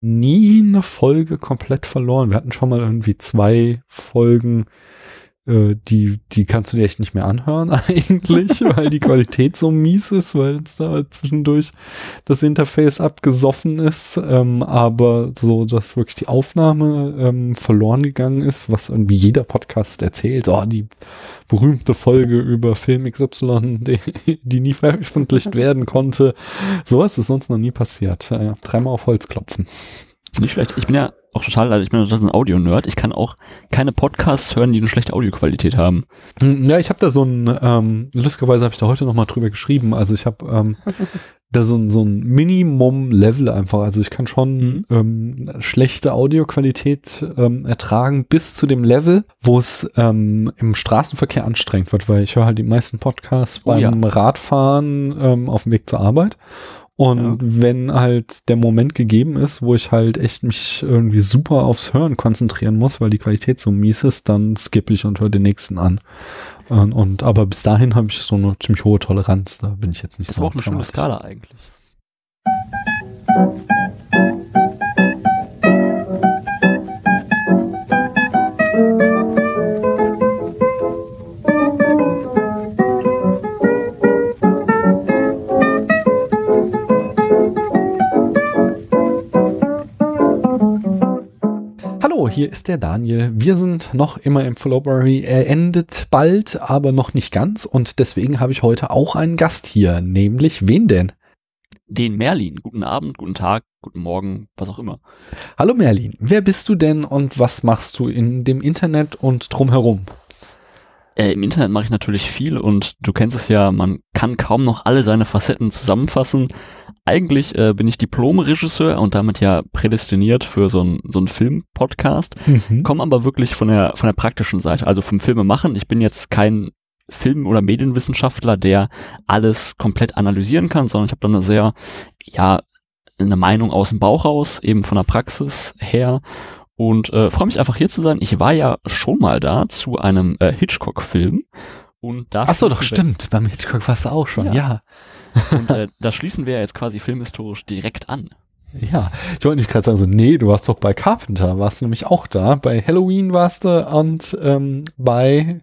nie eine Folge komplett verloren. Wir hatten schon mal irgendwie zwei Folgen, äh, die, die kannst du dir echt nicht mehr anhören eigentlich, weil die Qualität so mies ist, weil es da zwischendurch das Interface abgesoffen ist. Ähm, aber so, dass wirklich die Aufnahme ähm, verloren gegangen ist, was irgendwie jeder Podcast erzählt, oh, die berühmte Folge über Film XY, die, die nie veröffentlicht werden konnte. Sowas ist sonst noch nie passiert. Äh, dreimal auf Holz klopfen. Nicht schlecht. Ich bin ja auch total, also ich bin total ein Audio-Nerd. Ich kann auch keine Podcasts hören, die eine schlechte Audioqualität haben. Hm, ja, ich habe da so ein, ähm, lustigerweise habe ich da heute noch mal drüber geschrieben. Also ich habe ähm, da so ein, so ein Minimum-Level einfach. Also ich kann schon mhm. ähm, schlechte Audioqualität ähm, ertragen bis zu dem Level, wo es ähm, im Straßenverkehr anstrengend wird, weil ich höre halt die meisten Podcasts oh, beim ja. Radfahren ähm, auf dem Weg zur Arbeit. Und ja. wenn halt der Moment gegeben ist, wo ich halt echt mich irgendwie super aufs Hören konzentrieren muss, weil die Qualität so mies ist, dann skippe ich und höre den nächsten an. Und, und aber bis dahin habe ich so eine ziemlich hohe Toleranz. Da bin ich jetzt nicht das so. Das ist auch eine schöne Skala eigentlich. Hier ist der Daniel. Wir sind noch immer im Flowberry. Er endet bald, aber noch nicht ganz. Und deswegen habe ich heute auch einen Gast hier. Nämlich wen denn? Den Merlin. Guten Abend, guten Tag, guten Morgen, was auch immer. Hallo Merlin. Wer bist du denn und was machst du in dem Internet und drumherum? Äh, Im Internet mache ich natürlich viel und du kennst es ja, man kann kaum noch alle seine Facetten zusammenfassen. Eigentlich äh, bin ich Diplom-Regisseur und damit ja prädestiniert für so einen so Film-Podcast, mhm. komme aber wirklich von der, von der praktischen Seite, also vom Filme machen. Ich bin jetzt kein Film- oder Medienwissenschaftler, der alles komplett analysieren kann, sondern ich habe da eine sehr, ja, eine Meinung aus dem Bauch raus, eben von der Praxis her und äh, freue mich einfach hier zu sein. Ich war ja schon mal da zu einem äh, Hitchcock-Film. Und da Ach so, doch stimmt. Beim Hitchcock warst du auch schon, ja. ja. Und äh, da schließen wir ja jetzt quasi filmhistorisch direkt an. Ja, ich wollte nicht gerade sagen, so, nee, du warst doch bei Carpenter, warst du nämlich auch da. Bei Halloween warst du und ähm, bei,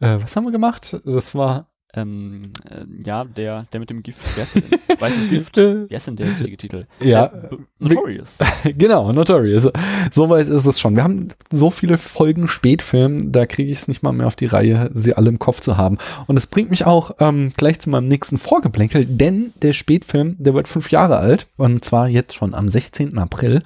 äh, was haben wir gemacht? Das war ähm, äh, ja, der, der mit dem Gift. Wer ist denn? Weißes Gift. Wer ist denn der richtige Titel? Ja. Äh, Notorious. genau, Notorious. So weit ist es schon. Wir haben so viele Folgen Spätfilm, da kriege ich es nicht mal mehr auf die Reihe, sie alle im Kopf zu haben. Und es bringt mich auch ähm, gleich zu meinem nächsten Vorgeplänkel, denn der Spätfilm, der wird fünf Jahre alt. Und zwar jetzt schon am 16. April.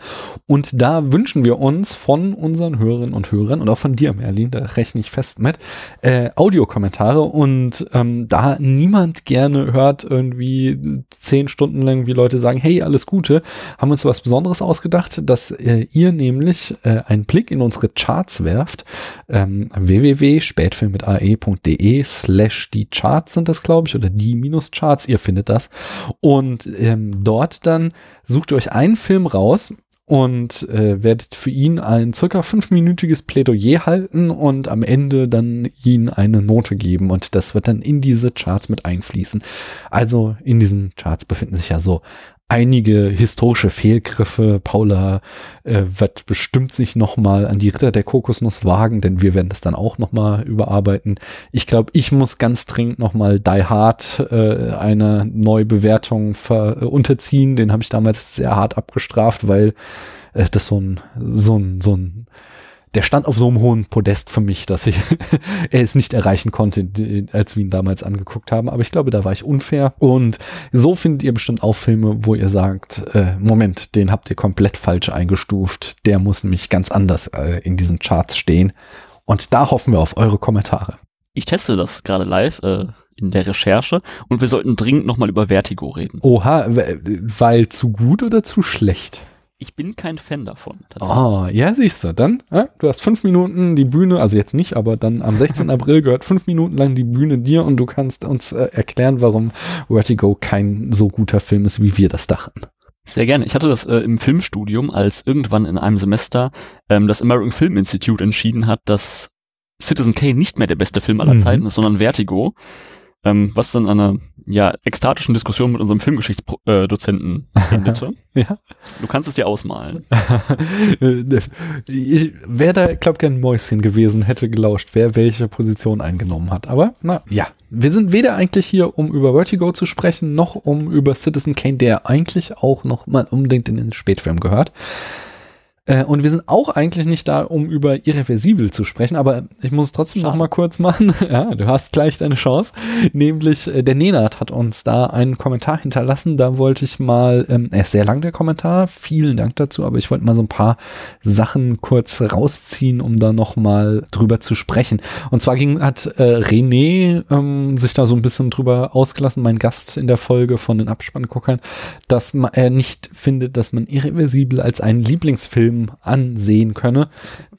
Und da wünschen wir uns von unseren Hörerinnen und Hörern und auch von dir, Merlin, da rechne ich fest mit, äh, Audiokommentare und ähm, da niemand gerne hört, irgendwie zehn Stunden lang, wie Leute sagen, hey, alles Gute, haben wir uns was Besonderes ausgedacht, dass äh, ihr nämlich äh, einen Blick in unsere Charts werft. Ähm, www.spätfilm mit ae.de slash die Charts sind das, glaube ich, oder die minus Charts, ihr findet das. Und ähm, dort dann sucht ihr euch einen Film raus, und äh, werdet für ihn ein circa fünfminütiges Plädoyer halten und am Ende dann ihn eine Note geben und das wird dann in diese Charts mit einfließen. Also in diesen Charts befinden sich ja so einige historische Fehlgriffe. Paula äh, wird bestimmt sich nochmal an die Ritter der Kokosnuss wagen, denn wir werden das dann auch nochmal überarbeiten. Ich glaube, ich muss ganz dringend nochmal Die Hard äh, einer Neubewertung ver äh, unterziehen. Den habe ich damals sehr hart abgestraft, weil äh, das so ein, so ein, so ein der stand auf so einem hohen Podest für mich, dass ich er es nicht erreichen konnte, als wir ihn damals angeguckt haben. Aber ich glaube, da war ich unfair. Und so findet ihr bestimmt auch Filme, wo ihr sagt, äh, Moment, den habt ihr komplett falsch eingestuft. Der muss nämlich ganz anders äh, in diesen Charts stehen. Und da hoffen wir auf eure Kommentare. Ich teste das gerade live. Äh in der Recherche und wir sollten dringend nochmal über Vertigo reden. Oha, weil zu gut oder zu schlecht? Ich bin kein Fan davon. Ah, oh, ja, siehst du. Dann, äh, du hast fünf Minuten die Bühne, also jetzt nicht, aber dann am 16. April gehört fünf Minuten lang die Bühne dir und du kannst uns äh, erklären, warum Vertigo kein so guter Film ist, wie wir das dachten. Sehr gerne. Ich hatte das äh, im Filmstudium, als irgendwann in einem Semester ähm, das American Film Institute entschieden hat, dass Citizen Kane nicht mehr der beste Film aller mhm. Zeiten ist, sondern Vertigo. Ähm, was dann eine ja, ekstatischen Diskussion mit unserem Filmgeschichtsdozenten äh, endete. ja. Du kannst es dir ausmalen. ich wäre da, glaube ich, ein Mäuschen gewesen, hätte gelauscht, wer welche Position eingenommen hat. Aber na ja, wir sind weder eigentlich hier, um über Vertigo zu sprechen, noch um über Citizen Kane, der eigentlich auch noch mal unbedingt in den Spätfilm gehört. Äh, und wir sind auch eigentlich nicht da, um über Irreversibel zu sprechen, aber ich muss es trotzdem Schade. noch mal kurz machen. ja, du hast gleich deine Chance. Nämlich äh, der Nenad hat uns da einen Kommentar hinterlassen. Da wollte ich mal, ähm, er ist sehr lang der Kommentar, vielen Dank dazu, aber ich wollte mal so ein paar Sachen kurz rausziehen, um da noch mal drüber zu sprechen. Und zwar ging, hat äh, René ähm, sich da so ein bisschen drüber ausgelassen, mein Gast in der Folge von den Abspannguckern, dass er nicht findet, dass man Irreversibel als einen Lieblingsfilm Film ansehen könne.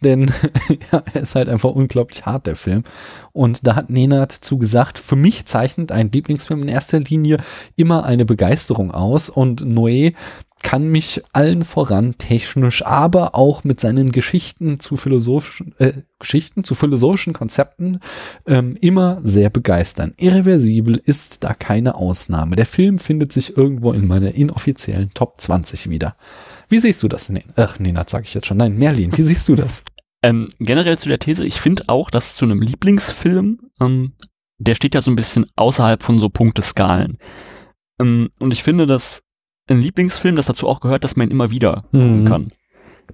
Denn ja, er ist halt einfach unglaublich hart, der Film. Und da hat Nenad zu gesagt, für mich zeichnet ein Lieblingsfilm in erster Linie immer eine Begeisterung aus. Und Noé kann mich allen voran technisch, aber auch mit seinen Geschichten zu philosophischen, äh, Geschichten zu philosophischen Konzepten ähm, immer sehr begeistern. Irreversibel ist da keine Ausnahme. Der Film findet sich irgendwo in meiner inoffiziellen Top 20 wieder. Wie siehst du das? Nee, ach, nee, das sage ich jetzt schon. Nein, Merlin, wie siehst du das? Ähm, generell zu der These, ich finde auch, dass zu einem Lieblingsfilm, ähm, der steht ja so ein bisschen außerhalb von so Punkteskalen. Ähm, und ich finde, dass ein Lieblingsfilm, das dazu auch gehört, dass man ihn immer wieder gucken mhm. kann.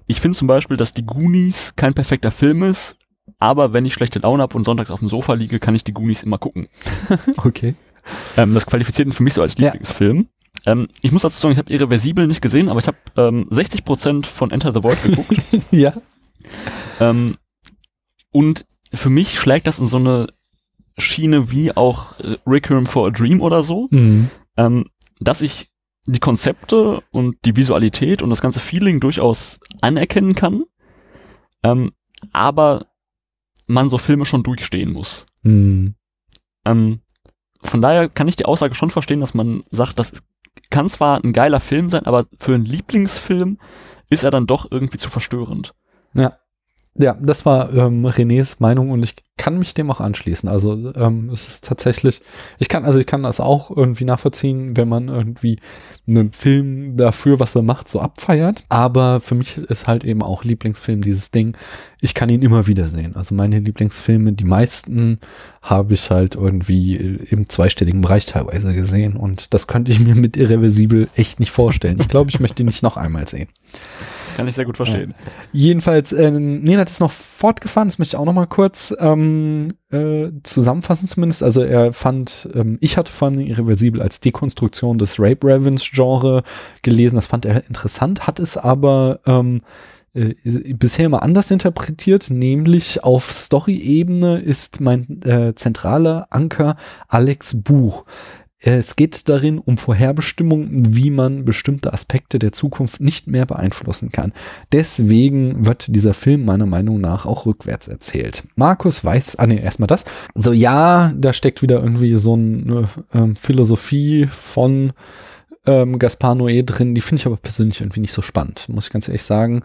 Ich finde zum Beispiel, dass die Goonies kein perfekter Film ist, aber wenn ich schlechte Laune habe und sonntags auf dem Sofa liege, kann ich die Goonies immer gucken. okay. Ähm, das qualifiziert ihn für mich so als Lieblingsfilm. Ähm, ich muss dazu sagen, ich habe Irreversibel nicht gesehen, aber ich habe ähm, 60% von Enter the Void geguckt. ja. Ähm, und für mich schlägt das in so eine Schiene wie auch äh, Requiem for a Dream oder so, mhm. ähm, dass ich die Konzepte und die Visualität und das ganze Feeling durchaus anerkennen kann, ähm, aber man so Filme schon durchstehen muss. Mhm. Ähm, von daher kann ich die Aussage schon verstehen, dass man sagt, das kann zwar ein geiler Film sein, aber für einen Lieblingsfilm ist er dann doch irgendwie zu verstörend. Ja. Ja, das war ähm, Renés Meinung und ich kann mich dem auch anschließen. Also ähm, es ist tatsächlich, ich kann, also ich kann das auch irgendwie nachvollziehen, wenn man irgendwie einen Film dafür, was er macht, so abfeiert. Aber für mich ist halt eben auch Lieblingsfilm dieses Ding. Ich kann ihn immer wieder sehen. Also meine Lieblingsfilme, die meisten habe ich halt irgendwie im zweistelligen Bereich teilweise gesehen und das könnte ich mir mit Irreversibel echt nicht vorstellen. Ich glaube, ich möchte ihn nicht noch einmal sehen. Kann ich sehr gut verstehen. Ja. Jedenfalls, äh, Nena hat es noch fortgefahren, das möchte ich auch noch mal kurz ähm, äh, zusammenfassen zumindest. Also er fand, ähm, ich hatte von Irreversibel als Dekonstruktion des Rape Ravens Genre gelesen, das fand er interessant, hat es aber ähm, äh, bisher immer anders interpretiert, nämlich auf Story-Ebene ist mein äh, zentraler Anker Alex Buch. Es geht darin um Vorherbestimmungen, wie man bestimmte Aspekte der Zukunft nicht mehr beeinflussen kann. Deswegen wird dieser Film meiner Meinung nach auch rückwärts erzählt. Markus weiß, ah nee, erstmal das. So ja, da steckt wieder irgendwie so eine äh, Philosophie von ähm, Gaspar Noé drin, die finde ich aber persönlich irgendwie nicht so spannend, muss ich ganz ehrlich sagen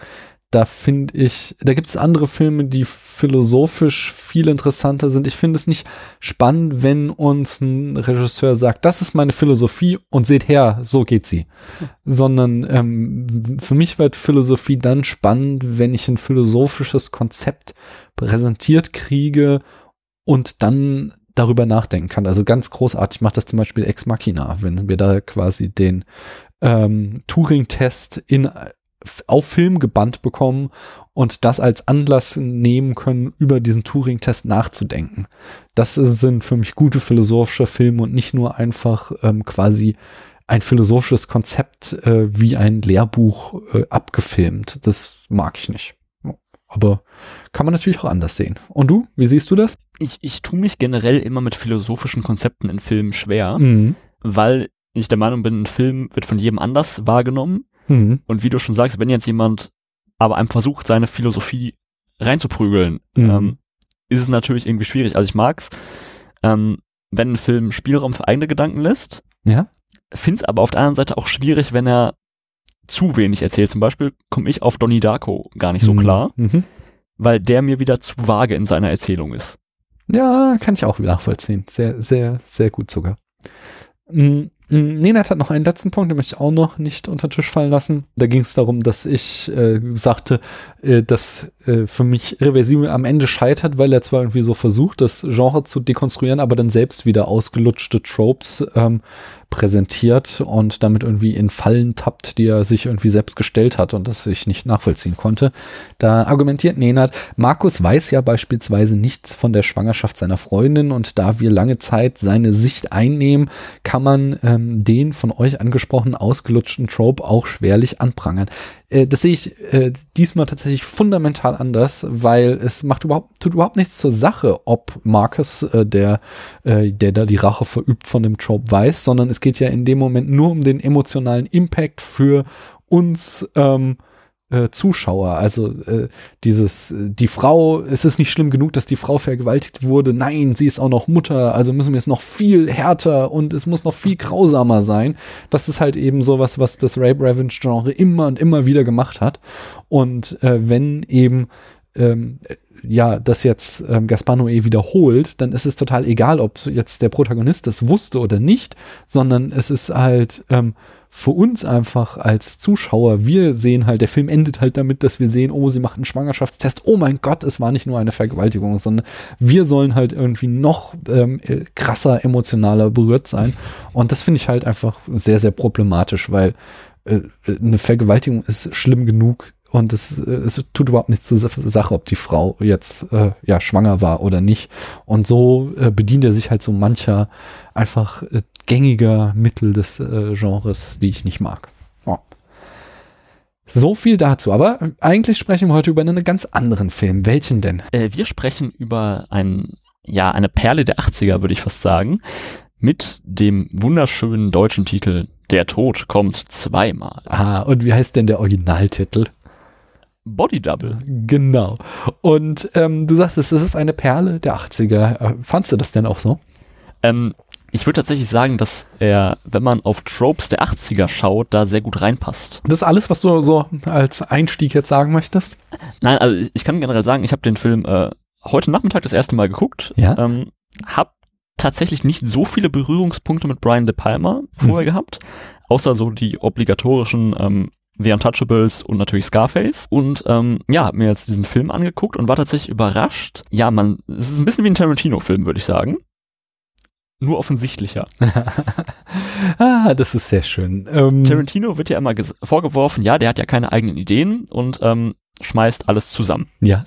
da finde ich, da gibt es andere Filme, die philosophisch viel interessanter sind. Ich finde es nicht spannend, wenn uns ein Regisseur sagt, das ist meine Philosophie und seht her, so geht sie. Hm. Sondern ähm, für mich wird Philosophie dann spannend, wenn ich ein philosophisches Konzept präsentiert kriege und dann darüber nachdenken kann. Also ganz großartig macht das zum Beispiel Ex Machina, wenn wir da quasi den ähm, Turing-Test in auf Film gebannt bekommen und das als Anlass nehmen können, über diesen Turing-Test nachzudenken. Das sind für mich gute philosophische Filme und nicht nur einfach ähm, quasi ein philosophisches Konzept äh, wie ein Lehrbuch äh, abgefilmt. Das mag ich nicht. Aber kann man natürlich auch anders sehen. Und du, wie siehst du das? Ich, ich tue mich generell immer mit philosophischen Konzepten in Filmen schwer, mhm. weil ich der Meinung bin, ein Film wird von jedem anders wahrgenommen Mhm. Und wie du schon sagst, wenn jetzt jemand aber einem versucht, seine Philosophie reinzuprügeln, mhm. ähm, ist es natürlich irgendwie schwierig. Also ich mag's, ähm, wenn ein Film Spielraum für eigene Gedanken lässt. Ja. Find's aber auf der anderen Seite auch schwierig, wenn er zu wenig erzählt. Zum Beispiel komme ich auf Donnie Darko gar nicht so mhm. klar, mhm. weil der mir wieder zu vage in seiner Erzählung ist. Ja, kann ich auch nachvollziehen. Sehr, sehr, sehr gut sogar. Mhm. Nenat hat noch einen letzten Punkt, den möchte ich auch noch nicht unter den Tisch fallen lassen. Da ging es darum, dass ich äh, sagte, äh, dass äh, für mich Reversible am Ende scheitert, weil er zwar irgendwie so versucht, das Genre zu dekonstruieren, aber dann selbst wieder ausgelutschte Tropes ähm, präsentiert und damit irgendwie in Fallen tappt, die er sich irgendwie selbst gestellt hat und das ich nicht nachvollziehen konnte. Da argumentiert Nenad, Markus weiß ja beispielsweise nichts von der Schwangerschaft seiner Freundin und da wir lange Zeit seine Sicht einnehmen, kann man ähm, den von euch angesprochenen ausgelutschten Trope auch schwerlich anprangern. Äh, das sehe ich äh, diesmal tatsächlich fundamental anders, weil es macht überhaupt, tut überhaupt nichts zur Sache, ob Marcus, äh, der, äh, der da die Rache verübt von dem Trope weiß, sondern es geht ja in dem Moment nur um den emotionalen Impact für uns, ähm, äh, Zuschauer. Also äh, dieses, äh, die Frau, es ist nicht schlimm genug, dass die Frau vergewaltigt wurde. Nein, sie ist auch noch Mutter, also müssen wir es noch viel härter und es muss noch viel grausamer sein. Das ist halt eben sowas, was das Rape Revenge Genre immer und immer wieder gemacht hat. Und äh, wenn eben ähm, ja, das jetzt ähm, Gaspar Noé wiederholt, dann ist es total egal, ob jetzt der Protagonist das wusste oder nicht, sondern es ist halt ähm, für uns einfach als Zuschauer, wir sehen halt, der Film endet halt damit, dass wir sehen, oh, sie macht einen Schwangerschaftstest, oh mein Gott, es war nicht nur eine Vergewaltigung, sondern wir sollen halt irgendwie noch ähm, äh, krasser, emotionaler berührt sein. Und das finde ich halt einfach sehr, sehr problematisch, weil äh, eine Vergewaltigung ist schlimm genug und es, es tut überhaupt nichts zur Sache, ob die Frau jetzt äh, ja schwanger war oder nicht. Und so äh, bedient er sich halt so mancher einfach äh, gängiger Mittel des äh, Genres, die ich nicht mag. Oh. So viel dazu. Aber eigentlich sprechen wir heute über einen ganz anderen Film. Welchen denn? Äh, wir sprechen über ein, ja, eine Perle der 80er, würde ich fast sagen. Mit dem wunderschönen deutschen Titel Der Tod kommt zweimal. Ah, und wie heißt denn der Originaltitel? Body Double. Genau. Und ähm, du sagst, es ist eine Perle der 80er. Äh, fandst du das denn auch so? Ähm, ich würde tatsächlich sagen, dass er, wenn man auf Tropes der 80er schaut, da sehr gut reinpasst. Das ist alles, was du so als Einstieg jetzt sagen möchtest? Nein, also ich kann generell sagen, ich habe den Film äh, heute Nachmittag das erste Mal geguckt. Ja. Ähm, hab tatsächlich nicht so viele Berührungspunkte mit Brian De Palma vorher hm. gehabt, außer so die obligatorischen ähm, The Untouchables und natürlich Scarface. Und ähm, ja, hab mir jetzt diesen Film angeguckt und war tatsächlich überrascht. Ja, man, es ist ein bisschen wie ein Tarantino-Film, würde ich sagen nur offensichtlicher. ah, das ist sehr schön. Ähm, Tarantino wird ja immer vorgeworfen, ja, der hat ja keine eigenen Ideen und ähm, schmeißt alles zusammen. Ja.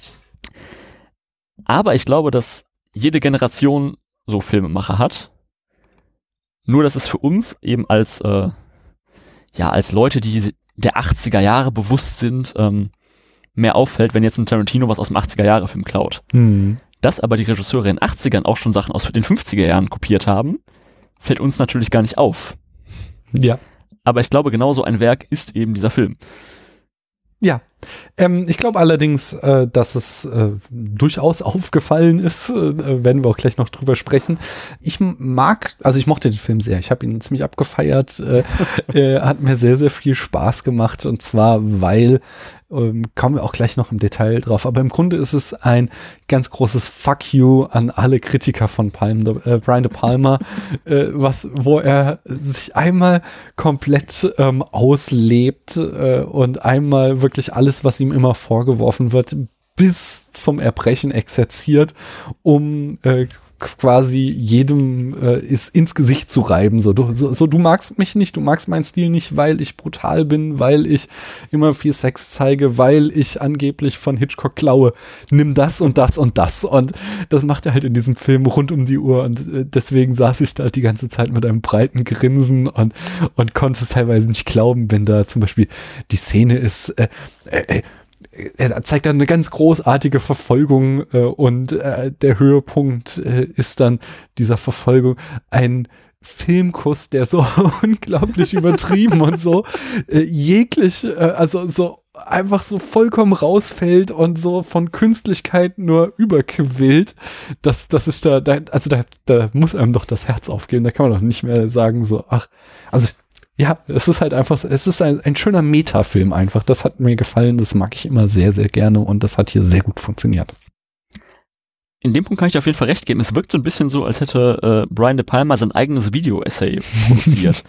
Aber ich glaube, dass jede Generation so Filmemacher hat. Nur, dass es für uns eben als, äh, ja, als Leute, die der 80er Jahre bewusst sind, ähm, mehr auffällt, wenn jetzt ein Tarantino was aus dem 80er Jahre Film klaut. Hm. Dass aber die Regisseure in den 80ern auch schon Sachen aus den 50er Jahren kopiert haben, fällt uns natürlich gar nicht auf. Ja. Aber ich glaube, genauso ein Werk ist eben dieser Film. Ja, ähm, ich glaube allerdings, äh, dass es äh, durchaus aufgefallen ist, äh, werden wir auch gleich noch drüber sprechen. Ich mag, also ich mochte den Film sehr. Ich habe ihn ziemlich abgefeiert. Äh, hat mir sehr, sehr viel Spaß gemacht und zwar, weil ähm, kommen wir auch gleich noch im Detail drauf. Aber im Grunde ist es ein ganz großes Fuck you an alle Kritiker von Palm, äh, Brian De Palma, äh, was, wo er sich einmal komplett ähm, auslebt äh, und einmal wirklich alles, was ihm immer vorgeworfen wird, bis zum Erbrechen exerziert, um äh, quasi jedem äh, ist ins Gesicht zu reiben. So du, so, so, du magst mich nicht, du magst meinen Stil nicht, weil ich brutal bin, weil ich immer viel Sex zeige, weil ich angeblich von Hitchcock klaue. Nimm das und das und das. Und das macht er halt in diesem Film rund um die Uhr. Und äh, deswegen saß ich da die ganze Zeit mit einem breiten Grinsen und, und konnte es teilweise nicht glauben, wenn da zum Beispiel die Szene ist, äh, äh, äh er zeigt dann eine ganz großartige Verfolgung äh, und äh, der Höhepunkt äh, ist dann dieser Verfolgung. Ein Filmkuss, der so unglaublich übertrieben und so äh, jeglich, äh, also so einfach so vollkommen rausfällt und so von Künstlichkeit nur überquillt, dass das ist da, da also da, da muss einem doch das Herz aufgehen, da kann man doch nicht mehr sagen so, ach, also ja, es ist halt einfach, es ist ein, ein schöner Metafilm einfach. Das hat mir gefallen, das mag ich immer sehr, sehr gerne und das hat hier sehr gut funktioniert. in dem Punkt kann ich auf jeden Fall recht geben. Es wirkt so ein bisschen so, als hätte äh, Brian De Palma sein eigenes Video-Essay produziert.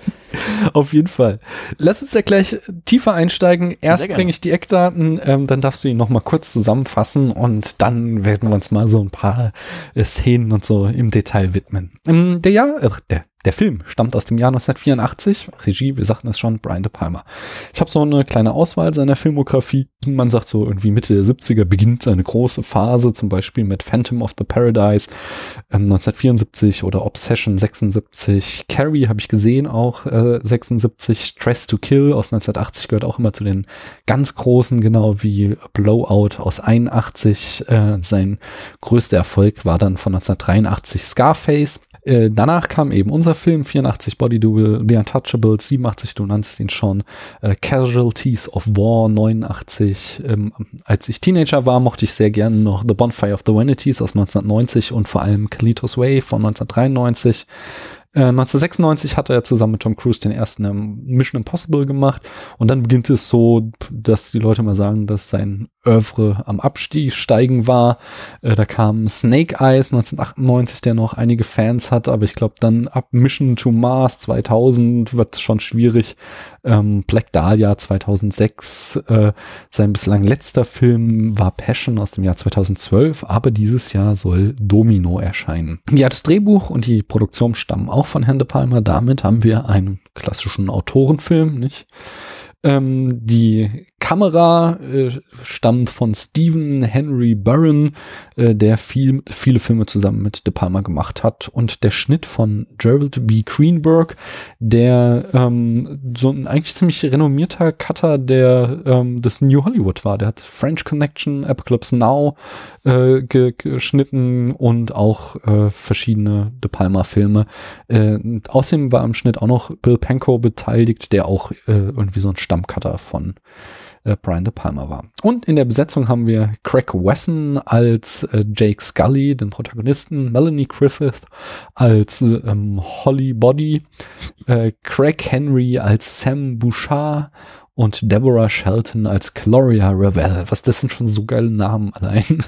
auf jeden Fall. Lass uns ja gleich tiefer einsteigen. Erst bringe ich die Eckdaten, ähm, dann darfst du ihn noch mal kurz zusammenfassen und dann werden wir uns mal so ein paar äh, Szenen und so im Detail widmen. Ähm, der Jahr, äh, der der Film stammt aus dem Jahr 1984. Regie, wir sagten es schon, Brian De Palma. Ich habe so eine kleine Auswahl seiner Filmografie. Man sagt so irgendwie Mitte der 70er beginnt seine große Phase, zum Beispiel mit Phantom of the Paradise ähm, 1974 oder Obsession 76. Carrie habe ich gesehen auch äh, 76. Stress to Kill aus 1980 gehört auch immer zu den ganz großen, genau wie Blowout aus 81. Äh, sein größter Erfolg war dann von 1983 Scarface. Äh, danach kam eben unser Film, 84 Body Double, The Untouchables, 87, du nanntest ihn schon, äh, Casualties of War, 89. Ähm, als ich Teenager war, mochte ich sehr gerne noch The Bonfire of the Vanities aus 1990 und vor allem Kalitos Way von 1993. 1996 äh, hat er zusammen mit Tom Cruise den ersten Mission Impossible gemacht und dann beginnt es so, dass die Leute mal sagen, dass sein Oeuvre am Abstieg steigen war. Äh, da kam Snake Eyes 1998, der noch einige Fans hat, aber ich glaube dann ab Mission to Mars 2000 wird es schon schwierig. Ähm, Black Dahlia 2006, äh, sein bislang letzter Film war Passion aus dem Jahr 2012, aber dieses Jahr soll Domino erscheinen. Ja, das Drehbuch und die Produktion stammen auch von Herrn De Palma. Damit haben wir einen klassischen Autorenfilm, nicht? Ähm, die Kamera äh, stammt von Stephen Henry Burren, äh, der viel, viele Filme zusammen mit De Palma gemacht hat. Und der Schnitt von Gerald B. Greenberg, der ähm, so ein eigentlich ziemlich renommierter Cutter der ähm, des New Hollywood war. Der hat French Connection, Apocalypse Now äh, ge geschnitten und auch äh, verschiedene De Palma-Filme. Äh, außerdem war am Schnitt auch noch Bill Pankow beteiligt, der auch äh, irgendwie so ein Stammcutter von äh, Brian De Palma war. Und in der Besetzung haben wir Craig Wesson als äh, Jake Scully, den Protagonisten, Melanie Griffith als ähm, Holly Body, äh, Craig Henry als Sam Bouchard und Deborah Shelton als Gloria Ravel. Was, das sind schon so geile Namen allein.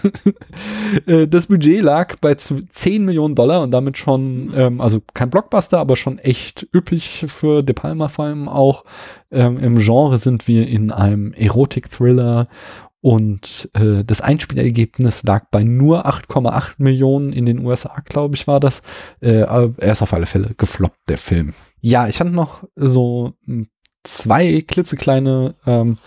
Äh, das Budget lag bei 10 Millionen Dollar und damit schon, ähm, also kein Blockbuster, aber schon echt üppig für De Palma vor allem auch. Ähm, Im Genre sind wir in einem Erotik-Thriller und äh, das Einspielergebnis lag bei nur 8,8 Millionen in den USA, glaube ich, war das. Äh, er ist auf alle Fälle gefloppt, der Film. Ja, ich hatte noch so ein zwei klitzekleine ähm,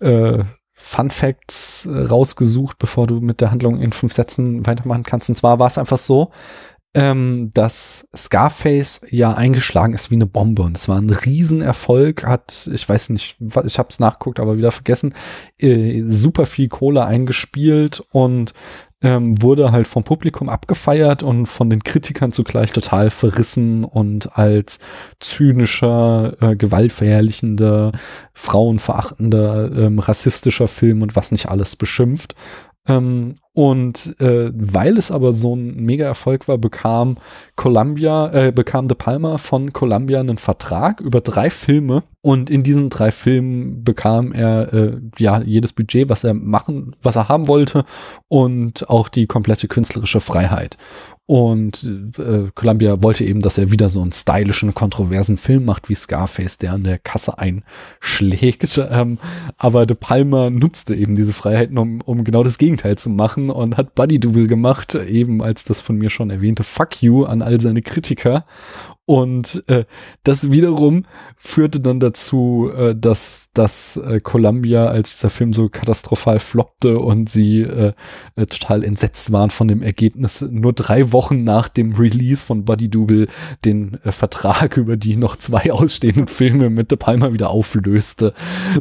äh, Fun Facts äh, rausgesucht, bevor du mit der Handlung in fünf Sätzen weitermachen kannst. Und zwar war es einfach so, ähm, dass Scarface ja eingeschlagen ist wie eine Bombe und es war ein Riesenerfolg, hat, ich weiß nicht, ich habe es nachguckt, aber wieder vergessen, äh, super viel Kohle eingespielt und ähm, wurde halt vom Publikum abgefeiert und von den Kritikern zugleich total verrissen und als zynischer, äh, gewaltverherrlichender, frauenverachtender, ähm, rassistischer Film und was nicht alles beschimpft. Ähm, und äh, weil es aber so ein Mega-Erfolg war, bekam Columbia, äh, bekam De Palma von Columbia einen Vertrag über drei Filme. Und in diesen drei Filmen bekam er äh, ja jedes Budget, was er machen, was er haben wollte, und auch die komplette künstlerische Freiheit. Und äh, Columbia wollte eben, dass er wieder so einen stylischen, kontroversen Film macht wie Scarface, der an der Kasse einschlägt. Ähm, aber De Palma nutzte eben diese Freiheiten, um, um genau das Gegenteil zu machen und hat Buddy Double gemacht, eben als das von mir schon erwähnte Fuck you an all seine Kritiker und äh, das wiederum führte dann dazu, äh, dass, dass äh, Columbia, als der Film so katastrophal floppte und sie äh, äh, total entsetzt waren von dem Ergebnis, nur drei Wochen nach dem Release von Buddy Double den äh, Vertrag über die noch zwei ausstehenden Filme mit De Palma wieder auflöste.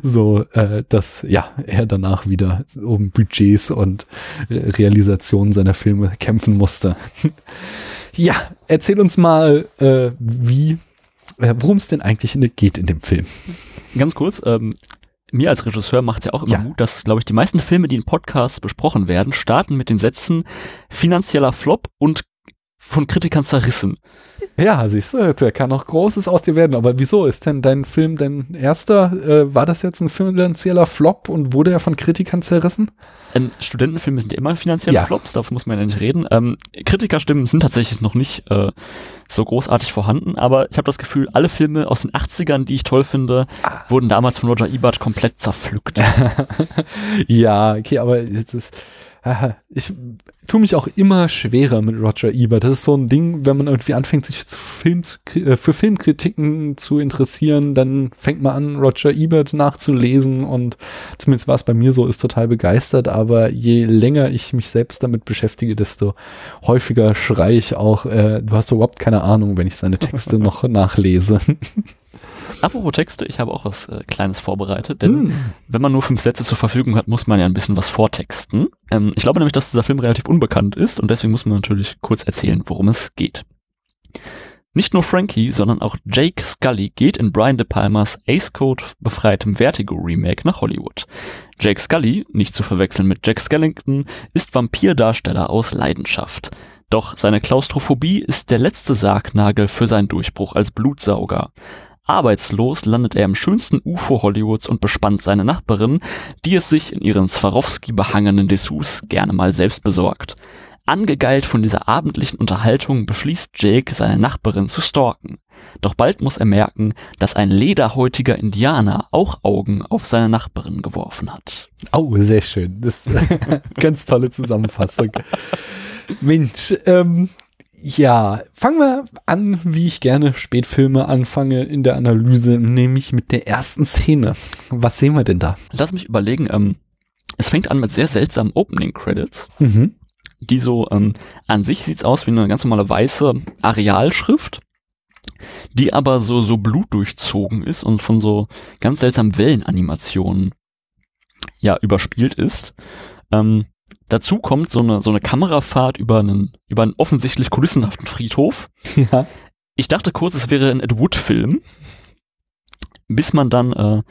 So, äh, dass ja, er danach wieder um Budgets und äh, Realisationen seiner Filme kämpfen musste. Ja, erzähl uns mal, äh, wie, äh, worum es denn eigentlich geht in dem Film. Ganz kurz, ähm, mir als Regisseur macht es ja auch immer ja. Mut, dass, glaube ich, die meisten Filme, die in Podcasts besprochen werden, starten mit den Sätzen finanzieller Flop und von Kritikern zerrissen. Ja, siehst du, der kann noch Großes aus dir werden. Aber wieso ist denn dein Film dein erster? Äh, war das jetzt ein finanzieller Flop und wurde er von Kritikern zerrissen? Ähm, Studentenfilme sind immer finanzielle ja. Flops, davon muss man ja nicht reden. Ähm, Kritikerstimmen sind tatsächlich noch nicht äh, so großartig vorhanden, aber ich habe das Gefühl, alle Filme aus den 80ern, die ich toll finde, ah. wurden damals von Roger Ebert komplett zerpflückt. ja, okay, aber es ist ich tue mich auch immer schwerer mit Roger Ebert. Das ist so ein Ding, wenn man irgendwie anfängt, sich zu Film zu, äh, für Filmkritiken zu interessieren, dann fängt man an, Roger Ebert nachzulesen und zumindest war es bei mir so, ist total begeistert, aber je länger ich mich selbst damit beschäftige, desto häufiger schreie ich auch, äh, du hast überhaupt keine Ahnung, wenn ich seine Texte noch nachlese. Apropos Texte, ich habe auch was äh, Kleines vorbereitet, denn mm. wenn man nur fünf Sätze zur Verfügung hat, muss man ja ein bisschen was vortexten. Ähm, ich glaube nämlich, dass dieser Film relativ unbekannt ist und deswegen muss man natürlich kurz erzählen, worum es geht. Nicht nur Frankie, sondern auch Jake Scully geht in Brian De Palmas Ace Code befreitem Vertigo Remake nach Hollywood. Jake Scully, nicht zu verwechseln mit Jack Skellington, ist Vampirdarsteller aus Leidenschaft. Doch seine Klaustrophobie ist der letzte Sargnagel für seinen Durchbruch als Blutsauger. Arbeitslos landet er im schönsten UFO Hollywoods und bespannt seine Nachbarin, die es sich in ihren Swarovski behangenen Dessous gerne mal selbst besorgt. Angegeilt von dieser abendlichen Unterhaltung beschließt Jake, seine Nachbarin zu stalken. Doch bald muss er merken, dass ein lederhäutiger Indianer auch Augen auf seine Nachbarin geworfen hat. Oh, sehr schön. Das ist ganz tolle Zusammenfassung. Mensch, ähm, ja, fangen wir an, wie ich gerne Spätfilme anfange in der Analyse, nämlich mit der ersten Szene. Was sehen wir denn da? Lass mich überlegen, ähm, es fängt an mit sehr seltsamen Opening Credits. Mhm. Die so, ähm, an sich sieht's aus wie eine ganz normale weiße Arealschrift, die aber so, so blutdurchzogen ist und von so ganz seltsamen Wellenanimationen ja überspielt ist. Ähm, Dazu kommt so eine, so eine Kamerafahrt über einen, über einen offensichtlich kulissenhaften Friedhof. Ja. Ich dachte kurz, es wäre ein Ed Wood-Film, bis man dann äh,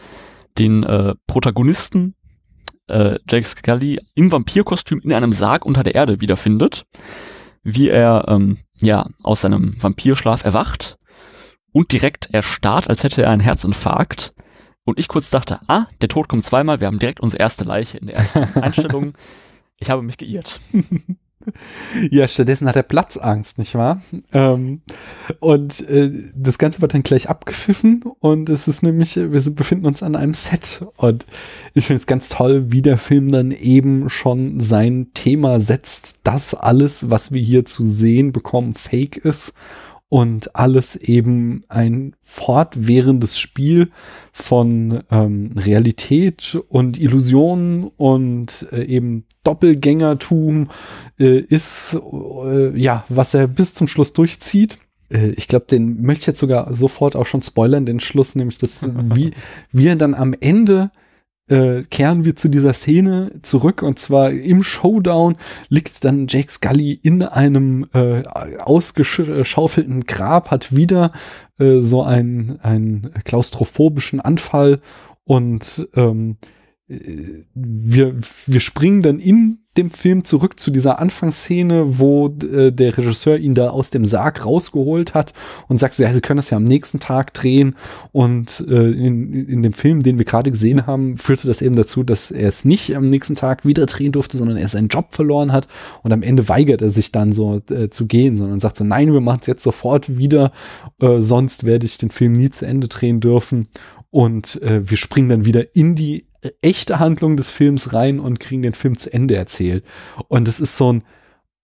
den äh, Protagonisten äh, Jake Scully im Vampirkostüm in einem Sarg unter der Erde wiederfindet, wie er ähm, ja aus seinem Vampirschlaf erwacht und direkt erstarrt, als hätte er einen Herzinfarkt. Und ich kurz dachte, ah, der Tod kommt zweimal, wir haben direkt unsere erste Leiche in der ersten Einstellung. Ich habe mich geirrt. ja, stattdessen hat er Platzangst, nicht wahr? Ähm, und äh, das Ganze wird dann gleich abgepfiffen und es ist nämlich, wir befinden uns an einem Set und ich finde es ganz toll, wie der Film dann eben schon sein Thema setzt, dass alles, was wir hier zu sehen bekommen, fake ist und alles eben ein fortwährendes Spiel von ähm, Realität und Illusionen und äh, eben Doppelgängertum äh, ist, äh, ja, was er bis zum Schluss durchzieht. Äh, ich glaube, den möchte ich jetzt sogar sofort auch schon spoilern, den Schluss, nämlich, dass wie wir dann am Ende äh, kehren wir zu dieser Szene zurück. Und zwar im Showdown liegt dann Jake Scully in einem äh, ausgeschaufelten Grab, hat wieder äh, so einen, einen klaustrophobischen Anfall. Und ähm, äh, wir, wir springen dann in dem Film zurück zu dieser Anfangsszene, wo äh, der Regisseur ihn da aus dem Sarg rausgeholt hat und sagt, ja, sie können das ja am nächsten Tag drehen. Und äh, in, in dem Film, den wir gerade gesehen haben, führte das eben dazu, dass er es nicht am nächsten Tag wieder drehen durfte, sondern er seinen Job verloren hat. Und am Ende weigert er sich dann so äh, zu gehen, sondern sagt so, nein, wir machen es jetzt sofort wieder, äh, sonst werde ich den Film nie zu Ende drehen dürfen. Und äh, wir springen dann wieder in die echte Handlung des Films rein und kriegen den Film zu Ende erzählt. Und es ist so ein,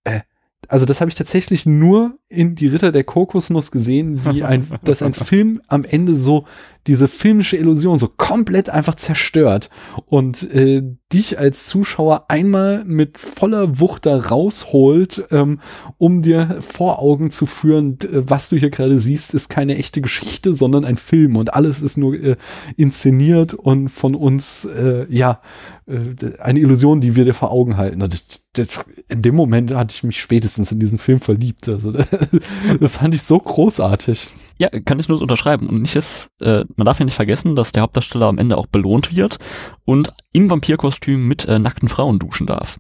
äh, also das habe ich tatsächlich nur in Die Ritter der Kokosnuss gesehen, wie ein, dass ein Film am Ende so diese filmische Illusion so komplett einfach zerstört und äh, dich als Zuschauer einmal mit voller Wucht da rausholt, ähm, um dir vor Augen zu führen, was du hier gerade siehst, ist keine echte Geschichte, sondern ein Film und alles ist nur äh, inszeniert und von uns, äh, ja, äh, eine Illusion, die wir dir vor Augen halten. Das, das, in dem Moment hatte ich mich spätestens in diesen Film verliebt. Also das fand ich so großartig. Ja, kann ich nur so unterschreiben. Und nicht ist, äh, man darf ja nicht vergessen, dass der Hauptdarsteller am Ende auch belohnt wird und im Vampirkostüm mit äh, nackten Frauen duschen darf.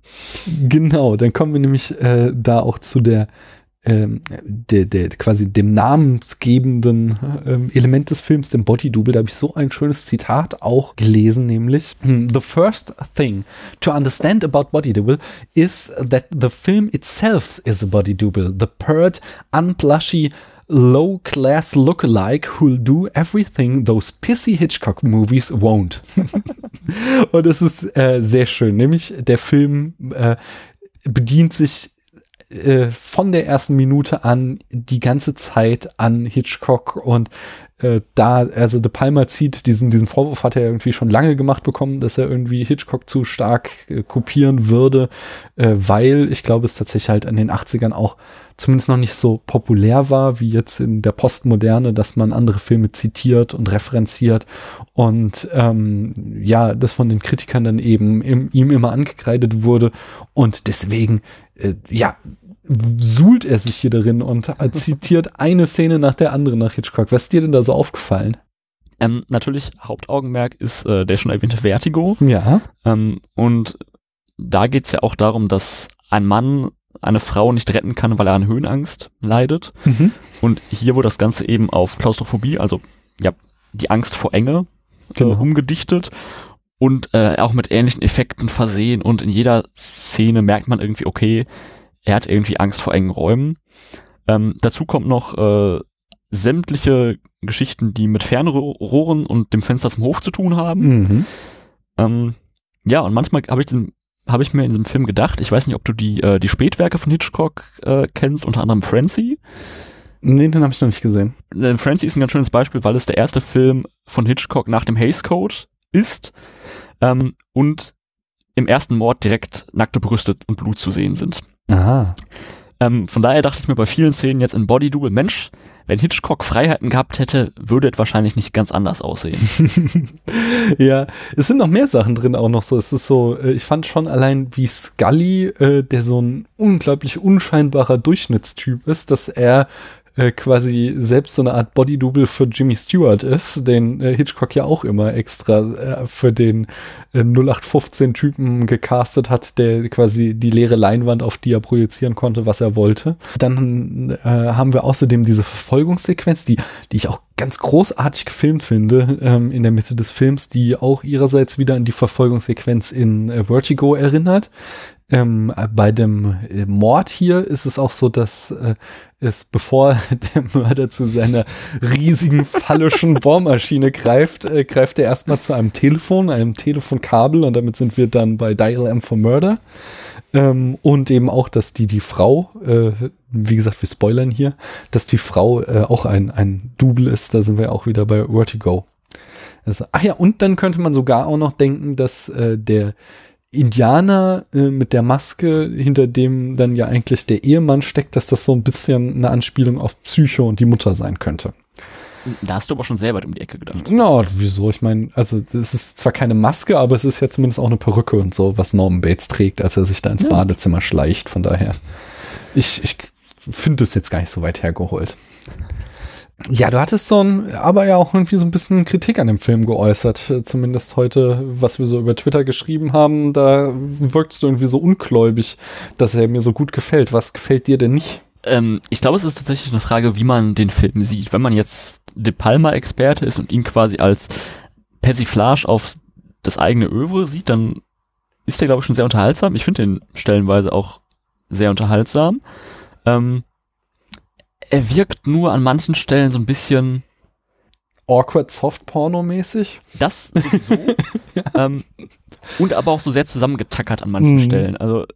Genau, dann kommen wir nämlich äh, da auch zu der ähm, der, der quasi dem namensgebenden ähm, Element des Films, dem Body Double, da habe ich so ein schönes Zitat auch gelesen, nämlich hm, The first thing to understand about Body Double is that the film itself is a Body Double. The pert, unplushy, low-class lookalike who'll do everything those pissy Hitchcock movies won't. Und es ist äh, sehr schön, nämlich der Film äh, bedient sich äh, von der ersten Minute an die ganze Zeit an Hitchcock und äh, da, also De Palma zieht diesen, diesen Vorwurf hat er irgendwie schon lange gemacht bekommen, dass er irgendwie Hitchcock zu stark äh, kopieren würde, äh, weil ich glaube, es tatsächlich halt in den 80ern auch zumindest noch nicht so populär war, wie jetzt in der Postmoderne, dass man andere Filme zitiert und referenziert. Und ähm, ja, das von den Kritikern dann eben im, ihm immer angekreidet wurde. Und deswegen äh, ja, suhlt er sich hier darin und zitiert eine Szene nach der anderen nach Hitchcock. Was ist dir denn da so aufgefallen? Ähm, natürlich, Hauptaugenmerk ist äh, der schon erwähnte Vertigo. Ja. Ähm, und da geht es ja auch darum, dass ein Mann eine Frau nicht retten kann, weil er an Höhenangst leidet. Mhm. Und hier wurde das Ganze eben auf Klaustrophobie, also ja, die Angst vor Enge, äh, genau. äh, umgedichtet und äh, auch mit ähnlichen Effekten versehen. Und in jeder Szene merkt man irgendwie, okay, er hat irgendwie Angst vor engen Räumen. Ähm, dazu kommt noch äh, sämtliche Geschichten, die mit Fernrohren und dem Fenster zum Hof zu tun haben. Mhm. Ähm, ja, und manchmal habe ich, hab ich mir in diesem Film gedacht, ich weiß nicht, ob du die, äh, die Spätwerke von Hitchcock äh, kennst, unter anderem Francie. Nee, den habe ich noch nicht gesehen. Äh, Francie ist ein ganz schönes Beispiel, weil es der erste Film von Hitchcock nach dem Hays Code ist ähm, und im ersten Mord direkt nackte Brüste und Blut zu sehen sind. Aha. Ähm, von daher dachte ich mir bei vielen Szenen jetzt in Body Double, Mensch, wenn Hitchcock Freiheiten gehabt hätte, würde es wahrscheinlich nicht ganz anders aussehen. ja, es sind noch mehr Sachen drin auch noch so. Es ist so, äh, ich fand schon allein wie Scully, äh, der so ein unglaublich unscheinbarer Durchschnittstyp ist, dass er äh, quasi selbst so eine Art Body-Double für Jimmy Stewart ist, den äh, Hitchcock ja auch immer extra äh, für den äh, 0815-Typen gecastet hat, der quasi die leere Leinwand, auf die er projizieren konnte, was er wollte. Dann äh, haben wir außerdem diese Verfolgungssequenz, die, die ich auch ganz großartig gefilmt finde, ähm, in der Mitte des Films, die auch ihrerseits wieder an die Verfolgungssequenz in äh, Vertigo erinnert. Ähm, bei dem äh, Mord hier ist es auch so, dass äh, es, bevor der Mörder zu seiner riesigen phallischen Bohrmaschine greift, äh, greift er erstmal zu einem Telefon, einem Telefonkabel und damit sind wir dann bei Dial M for Murder. Ähm, und eben auch, dass die, die Frau, äh, wie gesagt, wir spoilern hier, dass die Frau äh, auch ein, ein Double ist, da sind wir auch wieder bei Vertigo. Also, ach ja, und dann könnte man sogar auch noch denken, dass äh, der Indianer äh, mit der Maske, hinter dem dann ja eigentlich der Ehemann steckt, dass das so ein bisschen eine Anspielung auf Psycho und die Mutter sein könnte. Da hast du aber schon sehr weit um die Ecke gedacht. Na, no, wieso? Ich meine, also es ist zwar keine Maske, aber es ist ja zumindest auch eine Perücke und so, was Norman Bates trägt, als er sich da ins ja. Badezimmer schleicht. Von daher, ich, ich finde es jetzt gar nicht so weit hergeholt. Ja, du hattest so ein, aber ja auch irgendwie so ein bisschen Kritik an dem Film geäußert. Zumindest heute, was wir so über Twitter geschrieben haben, da wirkst du irgendwie so ungläubig, dass er mir so gut gefällt. Was gefällt dir denn nicht? Ähm, ich glaube, es ist tatsächlich eine Frage, wie man den Film sieht. Wenn man jetzt De Palma-Experte ist und ihn quasi als Persiflage auf das eigene Övre sieht, dann ist der, glaube ich, schon sehr unterhaltsam. Ich finde den stellenweise auch sehr unterhaltsam. Ähm, er wirkt nur an manchen Stellen so ein bisschen awkward Soft-Porno-mäßig. Das sowieso. ja. ähm, und aber auch so sehr zusammengetackert an manchen mhm. Stellen. Also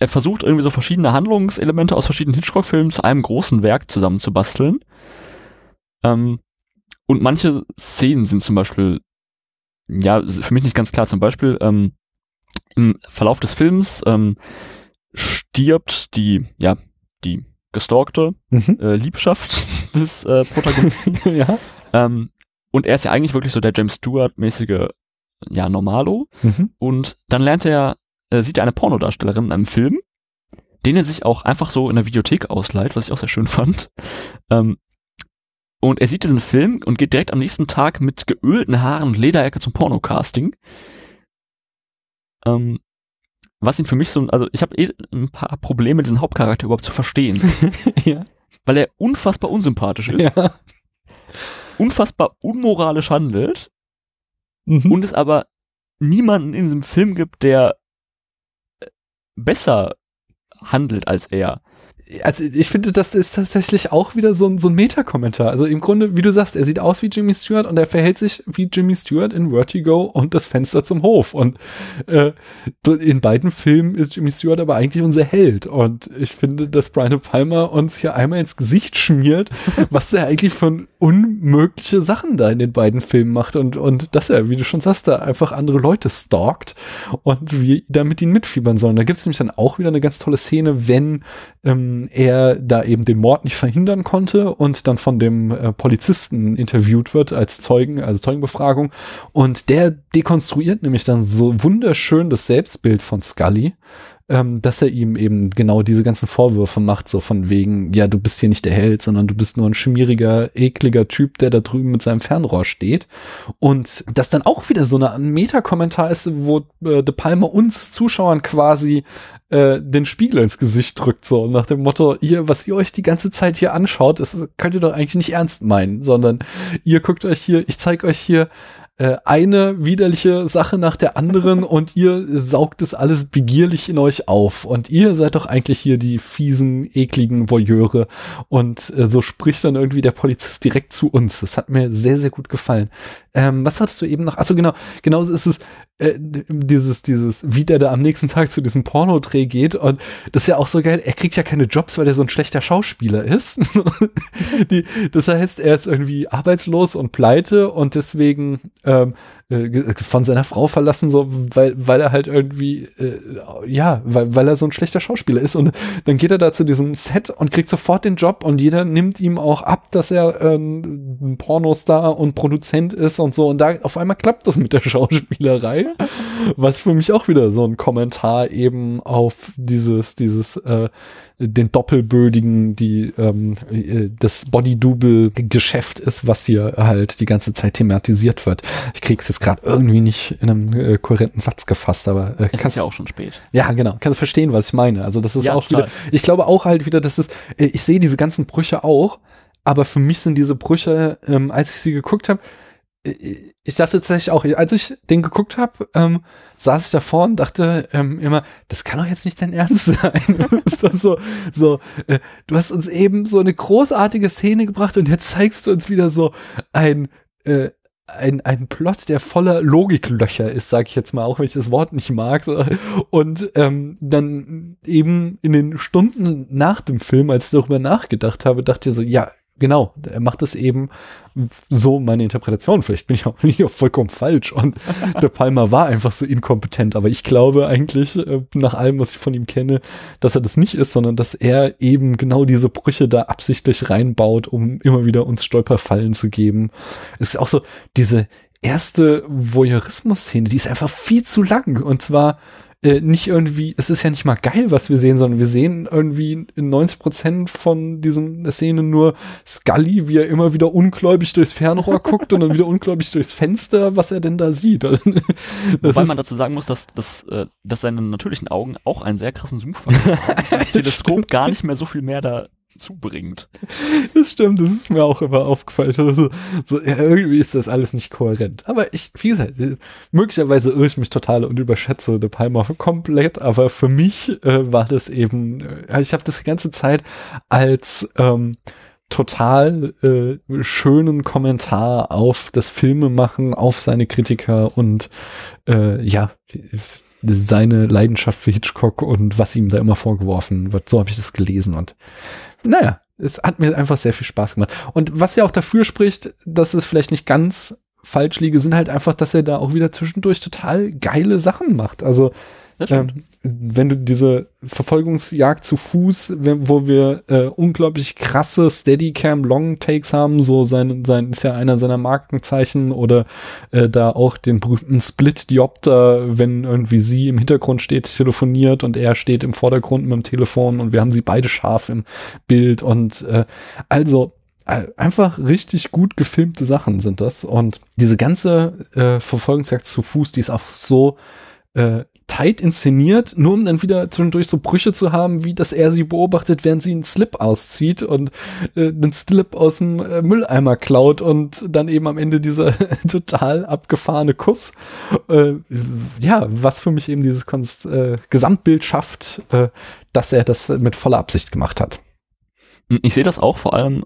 er versucht irgendwie so verschiedene Handlungselemente aus verschiedenen Hitchcock-Filmen zu einem großen Werk zusammenzubasteln. Ähm, und manche Szenen sind zum Beispiel, ja, für mich nicht ganz klar. Zum Beispiel ähm, im Verlauf des Films ähm, stirbt die, ja, die gestalkte mhm. äh, Liebschaft des äh, Protagonisten. ja. Ähm, und er ist ja eigentlich wirklich so der James Stewart-mäßige, ja, Normalo. Mhm. Und dann lernt er, äh, sieht er eine Pornodarstellerin in einem Film, den er sich auch einfach so in der Videothek ausleiht, was ich auch sehr schön fand. Ähm, und er sieht diesen Film und geht direkt am nächsten Tag mit geölten Haaren und Lederjacke zum Pornocasting. Ähm, was ihn für mich so, also ich habe eh ein paar Probleme, diesen Hauptcharakter überhaupt zu verstehen. ja. Weil er unfassbar unsympathisch ist. Ja. Unfassbar unmoralisch handelt. Mhm. Und es aber niemanden in diesem Film gibt, der äh, besser handelt als er also ich finde, das ist tatsächlich auch wieder so ein, so ein Meta-Kommentar. Also im Grunde, wie du sagst, er sieht aus wie Jimmy Stewart und er verhält sich wie Jimmy Stewart in Vertigo und das Fenster zum Hof. Und äh, in beiden Filmen ist Jimmy Stewart aber eigentlich unser Held. Und ich finde, dass Brian Palmer uns hier einmal ins Gesicht schmiert, was er eigentlich von unmögliche Sachen da in den beiden Filmen macht und, und dass er, wie du schon sagst, da einfach andere Leute stalkt und wir da mit ihnen mitfiebern sollen. Da gibt es nämlich dann auch wieder eine ganz tolle Szene, wenn ähm, er da eben den Mord nicht verhindern konnte und dann von dem äh, Polizisten interviewt wird als Zeugen, also Zeugenbefragung. Und der dekonstruiert nämlich dann so wunderschön das Selbstbild von Scully ähm, dass er ihm eben genau diese ganzen Vorwürfe macht, so von wegen, ja, du bist hier nicht der Held, sondern du bist nur ein schmieriger, ekliger Typ, der da drüben mit seinem Fernrohr steht. Und das dann auch wieder so eine Meta-Kommentar ist, wo äh, De Palma uns Zuschauern quasi äh, den Spiegel ins Gesicht drückt, so nach dem Motto, ihr, was ihr euch die ganze Zeit hier anschaut, das könnt ihr doch eigentlich nicht ernst meinen, sondern ihr guckt euch hier, ich zeige euch hier äh, eine widerliche Sache nach der anderen und ihr saugt es alles begierlich in euch auf. Und ihr seid doch eigentlich hier die fiesen, ekligen Voyeure. Und äh, so spricht dann irgendwie der Polizist direkt zu uns. Das hat mir sehr, sehr gut gefallen. Ähm, was hattest du eben noch? Achso, genau, genauso ist es äh, dieses, dieses, wie der da am nächsten Tag zu diesem Pornodreh geht. Und das ist ja auch so geil. Er kriegt ja keine Jobs, weil er so ein schlechter Schauspieler ist. Die, das heißt, er ist irgendwie arbeitslos und pleite und deswegen ähm, äh, von seiner Frau verlassen, so, weil, weil er halt irgendwie, äh, ja, weil, weil er so ein schlechter Schauspieler ist. Und dann geht er da zu diesem Set und kriegt sofort den Job und jeder nimmt ihm auch ab, dass er ähm, ein Pornostar und Produzent ist und so. Und da auf einmal klappt das mit der Schauspielerei. was für mich auch wieder so ein Kommentar eben auf dieses, dieses, äh, den Doppelbödigen, die ähm, äh, das Body-Double-Geschäft ist, was hier halt die ganze Zeit thematisiert wird. Ich krieg's jetzt gerade irgendwie nicht in einem äh, kohärenten Satz gefasst, aber äh, es ist ja auch schon spät. Ja, genau. Kannst du verstehen, was ich meine? Also das ist ja, auch total. wieder. Ich glaube auch halt wieder, dass es. Äh, ich sehe diese ganzen Brüche auch, aber für mich sind diese Brüche, ähm, als ich sie geguckt habe, ich dachte tatsächlich auch, als ich den geguckt habe, ähm, saß ich davor und dachte ähm, immer, das kann doch jetzt nicht dein Ernst sein. so, so äh, du hast uns eben so eine großartige Szene gebracht und jetzt zeigst du uns wieder so ein, äh, ein, ein Plot, der voller Logiklöcher ist, sage ich jetzt mal, auch wenn ich das Wort nicht mag. So. Und ähm, dann eben in den Stunden nach dem Film, als ich darüber nachgedacht habe, dachte ich so, ja, genau, er macht es eben so meine Interpretation. Vielleicht bin ich auch nicht auch vollkommen falsch und der Palmer war einfach so inkompetent, aber ich glaube eigentlich, äh, nach allem, was ich von ihm kenne, dass er das nicht ist, sondern dass er eben genau diese Brüche da absichtlich reinbaut, um immer wieder uns Stolperfallen zu geben. Es ist auch so, diese erste Voyeurismus-Szene, die ist einfach viel zu lang und zwar äh, nicht irgendwie, es ist ja nicht mal geil, was wir sehen, sondern wir sehen irgendwie in 90 Prozent von diesen Szenen nur Scully, wie er immer wieder ungläubig durchs Fernrohr guckt und dann wieder ungläubig durchs Fenster, was er denn da sieht. Wobei man dazu sagen muss, dass, dass, äh, dass seine natürlichen Augen auch einen sehr krassen Zoom-Faktor haben. Das Teleskop gar nicht mehr so viel mehr da zubringt. Das stimmt, das ist mir auch immer aufgefallen. Also, so, ja, irgendwie ist das alles nicht kohärent. Aber ich, wie gesagt, möglicherweise irre ich mich total und überschätze De Palma komplett, aber für mich äh, war das eben, äh, ich habe das die ganze Zeit als ähm, total äh, schönen Kommentar auf das Filmemachen, auf seine Kritiker und äh, ja, seine Leidenschaft für Hitchcock und was ihm da immer vorgeworfen wird. So habe ich das gelesen und naja, es hat mir einfach sehr viel Spaß gemacht. Und was ja auch dafür spricht, dass es vielleicht nicht ganz falsch liege, sind halt einfach, dass er da auch wieder zwischendurch total geile Sachen macht. Also ähm, wenn du diese Verfolgungsjagd zu Fuß, wo wir äh, unglaublich krasse Steadicam Long Takes haben, so sein, sein ist ja einer seiner Markenzeichen oder äh, da auch den berühmten Split Diopter, wenn irgendwie sie im Hintergrund steht, telefoniert und er steht im Vordergrund mit dem Telefon und wir haben sie beide scharf im Bild und äh, also äh, einfach richtig gut gefilmte Sachen sind das und diese ganze äh, Verfolgungsjagd zu Fuß, die ist auch so äh, tight inszeniert, nur um dann wieder zwischendurch so Brüche zu haben, wie dass er sie beobachtet, während sie einen Slip auszieht und äh, einen Slip aus dem äh, Mülleimer klaut und dann eben am Ende dieser total abgefahrene Kuss. Äh, ja, was für mich eben dieses Konst äh, Gesamtbild schafft, äh, dass er das mit voller Absicht gemacht hat. Ich sehe das auch vor allem,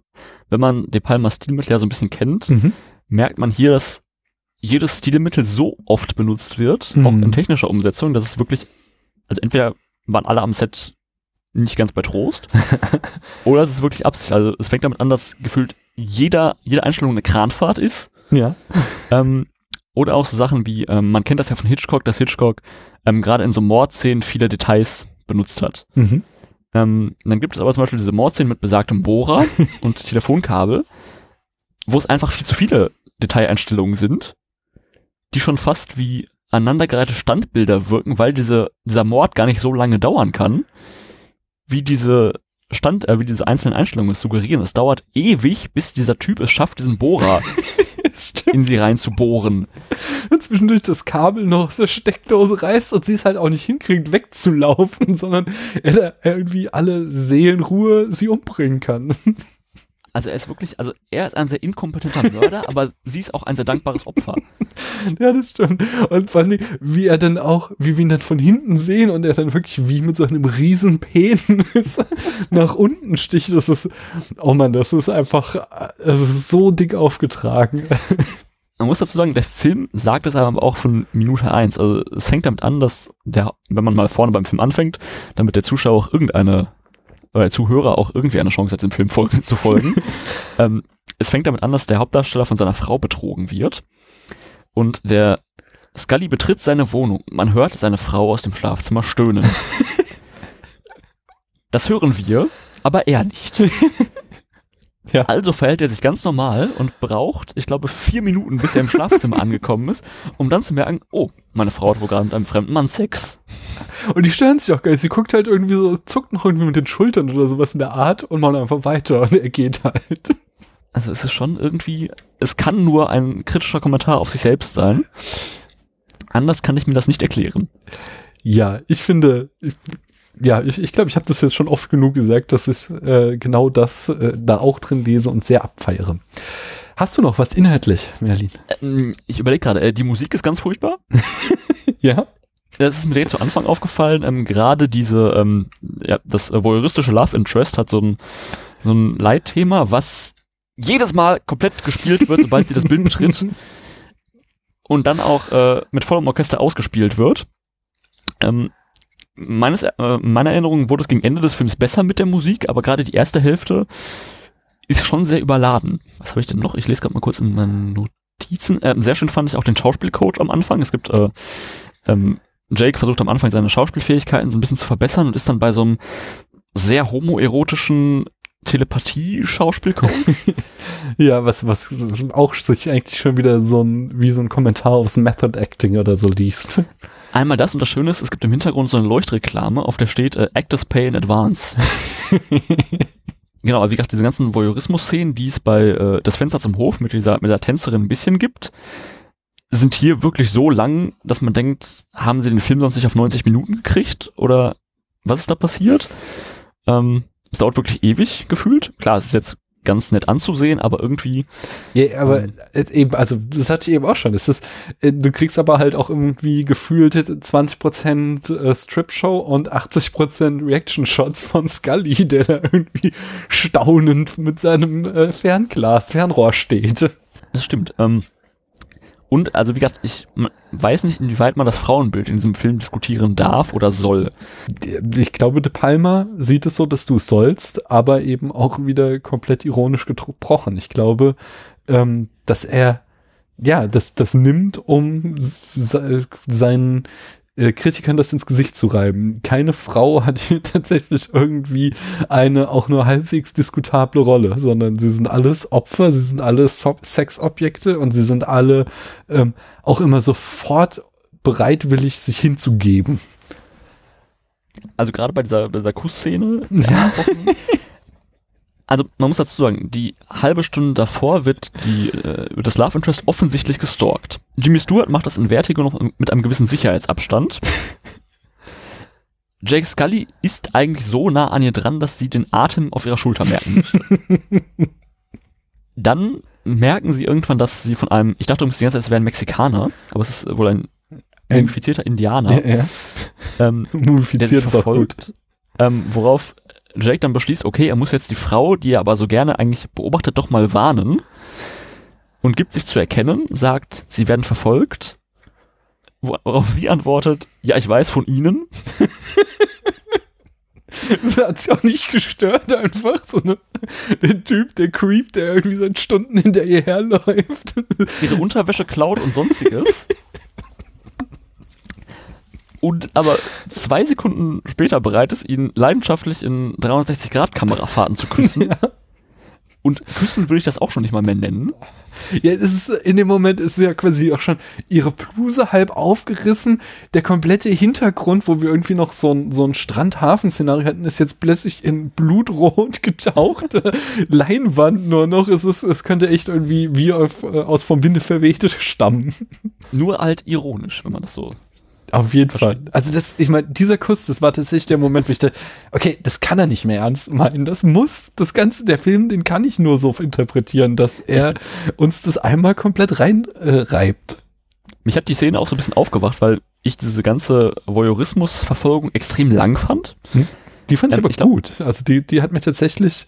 wenn man De Palmas Stilmittel ja so ein bisschen kennt, mhm. merkt man hier, dass jedes Stilmittel so oft benutzt wird, mhm. auch in technischer Umsetzung, dass es wirklich, also entweder waren alle am Set nicht ganz bei Trost, oder es ist wirklich Absicht. Also es fängt damit an, dass gefühlt jeder, jede Einstellung eine Kranfahrt ist. Ja. Ähm, oder auch so Sachen wie, ähm, man kennt das ja von Hitchcock, dass Hitchcock ähm, gerade in so Mordszenen viele Details benutzt hat. Mhm. Ähm, dann gibt es aber zum Beispiel diese Mordszenen mit besagtem Bohrer und Telefonkabel, wo es einfach viel zu viele Detaileinstellungen sind die schon fast wie aneinandergereihte Standbilder wirken, weil diese, dieser Mord gar nicht so lange dauern kann, wie diese Stand, äh, wie diese einzelnen Einstellungen es suggerieren. Es dauert ewig, bis dieser Typ es schafft, diesen Bohrer in sie reinzubohren. Und zwischendurch das Kabel noch aus der Steckdose reißt und sie es halt auch nicht hinkriegt, wegzulaufen, sondern er, er irgendwie alle Seelenruhe sie umbringen kann. Also er ist wirklich, also er ist ein sehr inkompetenter Mörder, aber sie ist auch ein sehr dankbares Opfer. Ja, das stimmt. Und vor allem, wie er dann auch, wie wir ihn dann von hinten sehen und er dann wirklich wie mit so einem riesen Penis nach unten sticht. Das ist, oh man, das ist einfach, das ist so dick aufgetragen. Man muss dazu sagen, der Film sagt es aber auch von Minute eins. Also es fängt damit an, dass der, wenn man mal vorne beim Film anfängt, damit der Zuschauer auch irgendeine der Zuhörer auch irgendwie eine Chance hat, dem Film folgen, zu folgen. ähm, es fängt damit an, dass der Hauptdarsteller von seiner Frau betrogen wird und der Scully betritt seine Wohnung. Man hört seine Frau aus dem Schlafzimmer stöhnen. das hören wir, aber er nicht. Ja. Also verhält er sich ganz normal und braucht, ich glaube, vier Minuten, bis er im Schlafzimmer angekommen ist, um dann zu merken, oh, meine Frau hat wohl gerade mit einem fremden Mann Sex. Und die stören sich auch geil. Sie guckt halt irgendwie so, zuckt noch irgendwie mit den Schultern oder sowas in der Art und macht einfach weiter und er geht halt. Also es ist schon irgendwie, es kann nur ein kritischer Kommentar auf sich selbst sein. Anders kann ich mir das nicht erklären. Ja, ich finde, ich, ja, ich glaube, ich, glaub, ich habe das jetzt schon oft genug gesagt, dass ich äh, genau das äh, da auch drin lese und sehr abfeiere. Hast du noch was inhaltlich, Merlin? Ähm, ich überlege gerade, äh, die Musik ist ganz furchtbar. ja. Das ist mir direkt zu Anfang aufgefallen. Ähm, gerade diese, ähm, ja, das äh, voyeuristische Love Interest hat so ein, so ein Leitthema, was jedes Mal komplett gespielt wird, sobald sie das Bild betritt. Und dann auch äh, mit vollem Orchester ausgespielt wird. Ähm, meines, äh, meiner Erinnerung wurde es gegen Ende des Films besser mit der Musik, aber gerade die erste Hälfte ist schon sehr überladen. Was habe ich denn noch? Ich lese gerade mal kurz in meinen Notizen. Äh, sehr schön fand ich auch den Schauspielcoach am Anfang. Es gibt äh, ähm, Jake versucht am Anfang seine Schauspielfähigkeiten so ein bisschen zu verbessern und ist dann bei so einem sehr homoerotischen Telepathie-Schauspielcoach. ja, was, was auch sich eigentlich schon wieder so ein, wie so ein Kommentar aufs Method Acting oder so liest. Einmal das und das Schöne ist, es gibt im Hintergrund so eine Leuchtreklame, auf der steht äh, Actors Pay in Advance. genau, aber wie gesagt, diese ganzen Voyeurismus-Szenen, die es bei äh, Das Fenster zum Hof mit dieser, mit der Tänzerin ein bisschen gibt, sind hier wirklich so lang, dass man denkt, haben sie den Film sonst nicht auf 90 Minuten gekriegt? Oder was ist da passiert? Ähm, es dauert wirklich ewig gefühlt. Klar, es ist jetzt ganz nett anzusehen, aber irgendwie. Ja, aber ähm, eben, also das hatte ich eben auch schon. Es ist, äh, du kriegst aber halt auch irgendwie gefühlt 20% äh, Strip-Show und 80% Reaction-Shots von Scully, der da irgendwie staunend mit seinem äh, Fernglas, Fernrohr steht. Das stimmt. Ähm, und also wie gesagt, ich weiß nicht, inwieweit man das Frauenbild in diesem Film diskutieren darf oder soll. Ich glaube, De Palma sieht es so, dass du es sollst, aber eben auch wieder komplett ironisch gebrochen. Ich glaube, ähm, dass er ja, das, das nimmt, um seinen äh, Kritikern das ins Gesicht zu reiben. Keine Frau hat hier tatsächlich irgendwie eine auch nur halbwegs diskutable Rolle, sondern sie sind alles Opfer, sie sind alles so Sexobjekte und sie sind alle ähm, auch immer sofort bereitwillig, sich hinzugeben. Also gerade bei dieser, bei dieser Kussszene, ja. Also man muss dazu sagen, die halbe Stunde davor wird, die, äh, wird das Love Interest offensichtlich gestalkt. Jimmy Stewart macht das in Vertigo noch mit einem gewissen Sicherheitsabstand. Jake Scully ist eigentlich so nah an ihr dran, dass sie den Atem auf ihrer Schulter merken müsste. Dann merken sie irgendwann, dass sie von einem, ich dachte übrigens die ganze Zeit, es wäre ein Mexikaner, aber es ist wohl ein mumifizierter Indianer. Ja, ja. Ähm, Mumifiziert ist auch gut. verfolgt. Ähm, worauf Jake dann beschließt, okay, er muss jetzt die Frau, die er aber so gerne eigentlich beobachtet, doch mal warnen und gibt sich zu erkennen, sagt, sie werden verfolgt, worauf sie antwortet, ja, ich weiß von ihnen. Das hat sie auch nicht gestört, einfach. So ne, der Typ, der Creep, der irgendwie seit Stunden hinter ihr herläuft. ihre Unterwäsche klaut und sonstiges. Und aber zwei Sekunden später bereit ist, ihn leidenschaftlich in 360-Grad-Kamerafahrten zu küssen. Und küssen würde ich das auch schon nicht mal mehr nennen. Ja, es ist, in dem Moment ist ja quasi auch schon ihre Bluse halb aufgerissen. Der komplette Hintergrund, wo wir irgendwie noch so ein, so ein Strand-Hafen-Szenario hatten, ist jetzt plötzlich in blutrot getauchte Leinwand nur noch. Es, ist, es könnte echt irgendwie wie auf, äh, aus vom Winde verwehte stammen. Nur halt ironisch, wenn man das so. Auf jeden. Fall. Also das, ich meine, dieser Kuss, das war tatsächlich der Moment, wo ich dachte, okay, das kann er nicht mehr ernst meinen. Das muss, das Ganze, der Film, den kann ich nur so interpretieren, dass er uns das einmal komplett reinreibt. Äh. Mich hat die Szene auch so ein bisschen aufgewacht, weil ich diese ganze Voyeurismus-Verfolgung extrem lang fand. die fand ich Ähm, aber ich glaub- gut. Also die, die hat mir tatsächlich,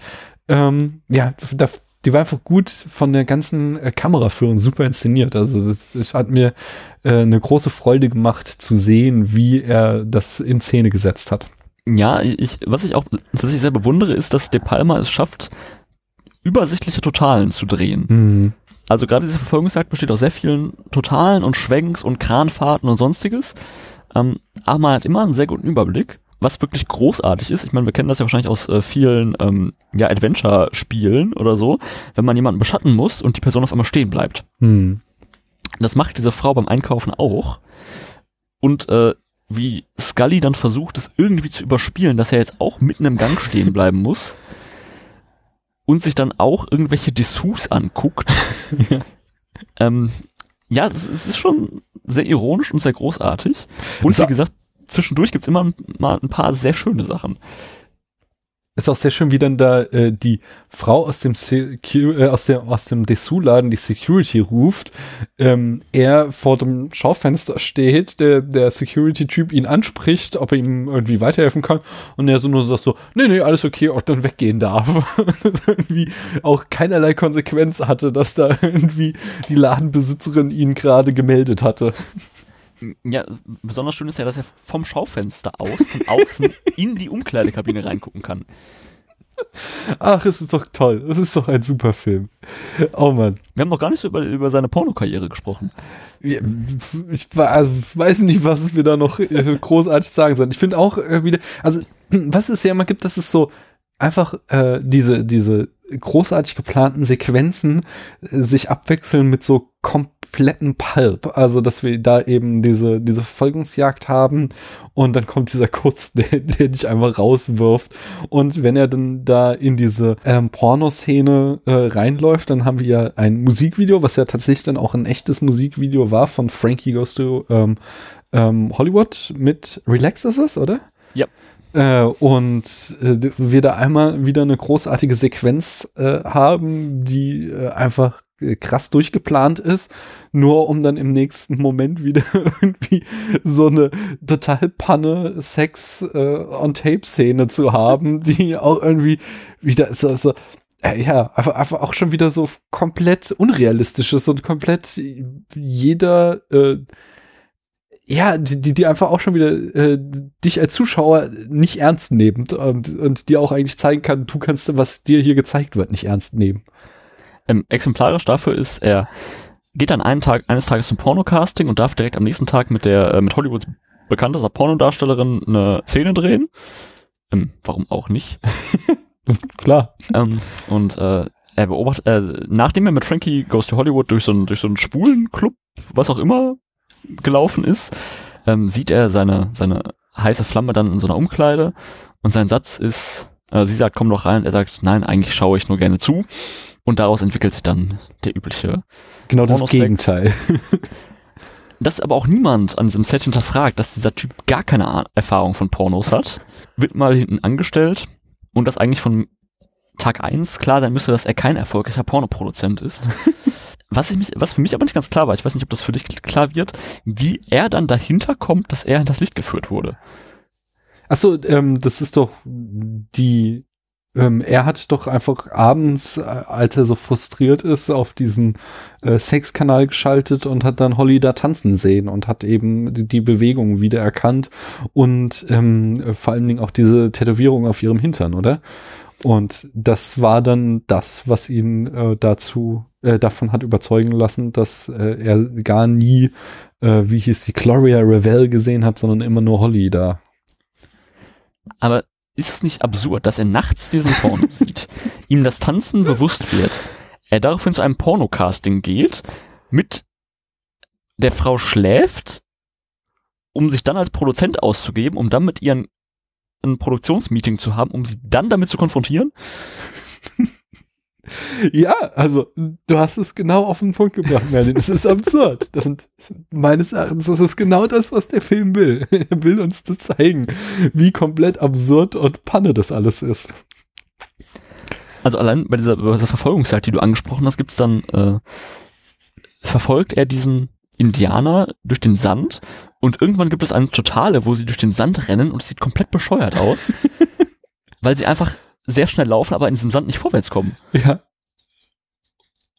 ähm, ja, da, die war einfach gut von der ganzen äh, Kameraführung super inszeniert. Also das hat mir äh, eine große Freude gemacht zu sehen, wie er das in Szene gesetzt hat. Ja, ich, was ich auch tatsächlich sehr bewundere, ist, dass De Palma es schafft, übersichtliche Totalen zu drehen. Mhm. Also gerade diese Verfolgungsjagd besteht aus sehr vielen Totalen und Schwenks und Kranfahrten und sonstiges. Ähm, aber man hat immer einen sehr guten Überblick, was wirklich großartig ist. Ich meine, wir kennen das ja wahrscheinlich aus äh, vielen ähm, ja, Adventure-Spielen oder so, wenn man jemanden beschatten muss und die Person auf einmal stehen bleibt. Mhm. Das macht diese Frau beim Einkaufen auch. Und äh, wie Scully dann versucht, es irgendwie zu überspielen, dass er jetzt auch mitten im Gang stehen bleiben muss und sich dann auch irgendwelche Dessous anguckt. Ja. ähm, ja, es, es ist schon sehr ironisch und sehr großartig. Und wie gesagt, zwischendurch gibt's immer mal ein paar sehr schöne Sachen. Ist auch sehr schön, wie dann da äh, die Frau aus dem äh, aus dem aus dem Dessous-Laden die Security ruft. Ähm, er vor dem Schaufenster steht, der der Security-Typ ihn anspricht, ob er ihm irgendwie weiterhelfen kann und er so nur sagt so, nee nee alles okay, auch dann weggehen darf. das irgendwie auch keinerlei Konsequenz hatte, dass da irgendwie die Ladenbesitzerin ihn gerade gemeldet hatte. Ja, besonders schön ist ja, dass er vom Schaufenster aus, von außen, in die Umkleidekabine reingucken kann. Ach, es ist doch toll. Es ist doch ein super Film. Oh Mann. Wir haben noch gar nicht so über, über seine Pornokarriere gesprochen. Ja, ich also, weiß nicht, was wir da noch äh, großartig sagen sollen. Ich finde auch äh, wieder, also was es ja immer gibt, das ist so einfach äh, diese, diese großartig geplanten Sequenzen äh, sich abwechseln mit so kompletten Pulp. Also, dass wir da eben diese, diese Verfolgungsjagd haben und dann kommt dieser Kuss, der, der dich einfach rauswirft. Und wenn er dann da in diese ähm, Pornoszene äh, reinläuft, dann haben wir ja ein Musikvideo, was ja tatsächlich dann auch ein echtes Musikvideo war von Frankie Goes to ähm, ähm, Hollywood mit Relax ist es, oder? Ja. Äh, und äh, wir da einmal wieder eine großartige Sequenz äh, haben, die äh, einfach krass durchgeplant ist, nur um dann im nächsten Moment wieder irgendwie so eine total Panne Sex äh, on Tape Szene zu haben, die auch irgendwie wieder so, so äh, ja, einfach, einfach auch schon wieder so komplett unrealistisch ist und komplett jeder äh, ja, die, die einfach auch schon wieder äh, dich als Zuschauer nicht ernst nehmen und, und dir auch eigentlich zeigen kann, du kannst, was dir hier gezeigt wird, nicht ernst nehmen. Ähm, exemplarisch dafür ist, er geht dann einen Tag, eines Tages zum Pornocasting und darf direkt am nächsten Tag mit der, äh, mit Hollywoods bekanntester Pornodarstellerin eine Szene drehen. Ähm, warum auch nicht? Klar. ähm, und äh, er beobachtet, äh, nachdem er mit Frankie Goes to Hollywood durch so einen, durch so einen schwulen Club, was auch immer, gelaufen ist, ähm, sieht er seine, seine heiße Flamme dann in so einer Umkleide und sein Satz ist, Äh, sie sagt, komm doch rein. Er sagt, nein, eigentlich schaue ich nur gerne zu. Und daraus entwickelt sich dann der übliche. Genau das Gegenteil. dass aber auch niemand an diesem Set hinterfragt, dass dieser Typ gar keine Erfahrung von Pornos hat, wird mal hinten angestellt und das eigentlich von Tag eins klar sein müsste, dass er kein erfolgreicher Pornoproduzent ist. was, ich mich, was für mich aber nicht ganz klar war, ich weiß nicht, ob das für dich klar wird, wie er dann dahinter kommt, dass er in das Licht geführt wurde. Achso, ähm, das ist doch die ähm, er hat doch einfach abends, äh, als er so frustriert ist, auf diesen äh, Sexkanal geschaltet und hat dann Holly da tanzen sehen und hat eben die, die Bewegung wieder erkannt und ähm, vor allen Dingen auch diese Tätowierung auf ihrem Hintern, oder? Und das war dann das, was ihn äh, dazu äh, davon hat überzeugen lassen, dass äh, er gar nie, äh, wie hieß die, Gloria Revell gesehen hat, sondern immer nur Holly da. Aber ist es nicht absurd, dass er nachts diesen Porno sieht, ihm das Tanzen bewusst wird, er daraufhin zu einem Pornocasting geht, mit der Frau schläft, um sich dann als Produzent auszugeben, um dann mit ihr ein Produktionsmeeting zu haben, um sie dann damit zu konfrontieren? Ja, also du hast es genau auf den Punkt gebracht, Merlin. Es ist absurd. Und meines Erachtens ist es genau das, was der Film will. Er will uns das zeigen, wie komplett absurd und Panne das alles ist. Also allein bei dieser, bei dieser Verfolgungsjagd, die du angesprochen hast, gibt es dann, äh, verfolgt er diesen Indianer durch den Sand und irgendwann gibt es eine Totale, wo sie durch den Sand rennen und es sieht komplett bescheuert aus, weil sie einfach sehr schnell laufen, aber in diesem Sand nicht vorwärts kommen. Ja.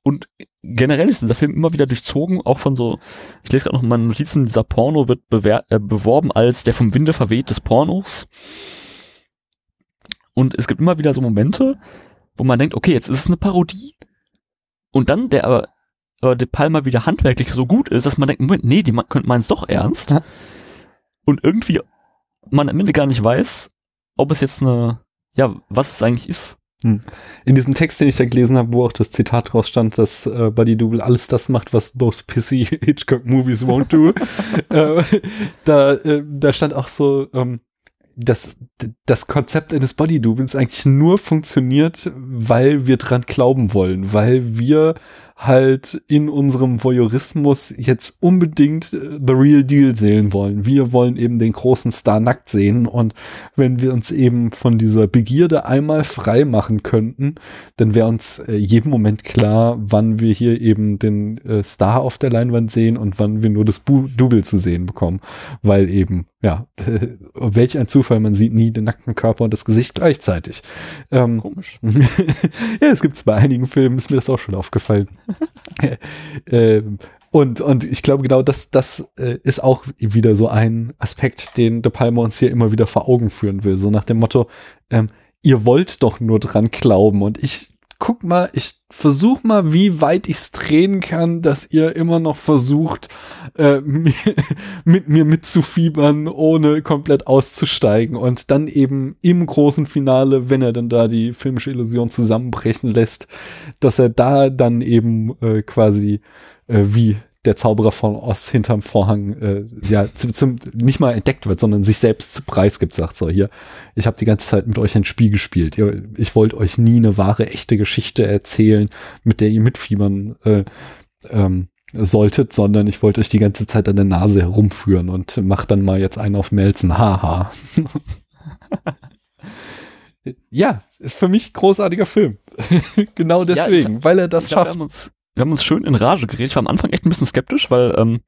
Und generell ist dieser Film immer wieder durchzogen, auch von so, ich lese gerade noch meine Notizen, dieser Porno wird äh, beworben als der vom Winde verweht des Pornos. Und es gibt immer wieder so Momente, wo man denkt, okay, jetzt ist es eine Parodie. Und dann der aber, aber De Palma wieder handwerklich so gut ist, dass man denkt, Moment, nee, die könnte meinen es doch ernst. Und irgendwie man am Ende gar nicht weiß, ob es jetzt eine ja, was es eigentlich ist. Hm. In diesem Text, den ich da gelesen habe, wo auch das Zitat draus stand, dass äh, Buddy Double alles das macht, was those pissy Hitchcock Movies won't do, äh, da, äh, da stand auch so, ähm, dass das Konzept eines Body Doubles eigentlich nur funktioniert, weil wir dran glauben wollen, weil wir halt in unserem Voyeurismus jetzt unbedingt äh, The Real Deal sehen wollen. Wir wollen eben den großen Star nackt sehen und wenn wir uns eben von dieser Begierde einmal frei machen könnten, dann wäre uns äh, jeden Moment klar, wann wir hier eben den äh, Star auf der Leinwand sehen und wann wir nur das Bu Double zu sehen bekommen, weil eben ja, welch ein Zufall, man sieht nie den nackten Körper und das Gesicht gleichzeitig. Ähm, Komisch. ja, es gibt bei einigen Filmen, ist mir das auch schon aufgefallen. ähm, und, und ich glaube, genau das, das äh, ist auch wieder so ein Aspekt, den De Palma uns hier immer wieder vor Augen führen will. So nach dem Motto, ähm, ihr wollt doch nur dran glauben. Und ich guck mal, ich versuch mal, wie weit ich's drehen kann, dass ihr immer noch versucht, äh, mit mir mitzufiebern, ohne komplett auszusteigen. Und dann eben im großen Finale, wenn er dann da die filmische Illusion zusammenbrechen lässt, dass er da dann eben äh, quasi äh, wie der Zauberer von Oz hinterm Vorhang äh, ja zum, zum, nicht mal entdeckt wird, sondern sich selbst zu Preis gibt, sagt so hier, ich habe die ganze Zeit mit euch ein Spiel gespielt. Ihr, ich wollte euch nie eine wahre, echte Geschichte erzählen, mit der ihr mitfiebern äh, ähm, solltet, sondern ich wollte euch die ganze Zeit an der Nase herumführen und mach dann mal jetzt einen auf Melzen. Haha. ja, für mich großartiger Film. genau deswegen, ja, weil er das schafft wir haben uns schön in Rage geredet. Ich war am Anfang echt ein bisschen skeptisch, weil ähm,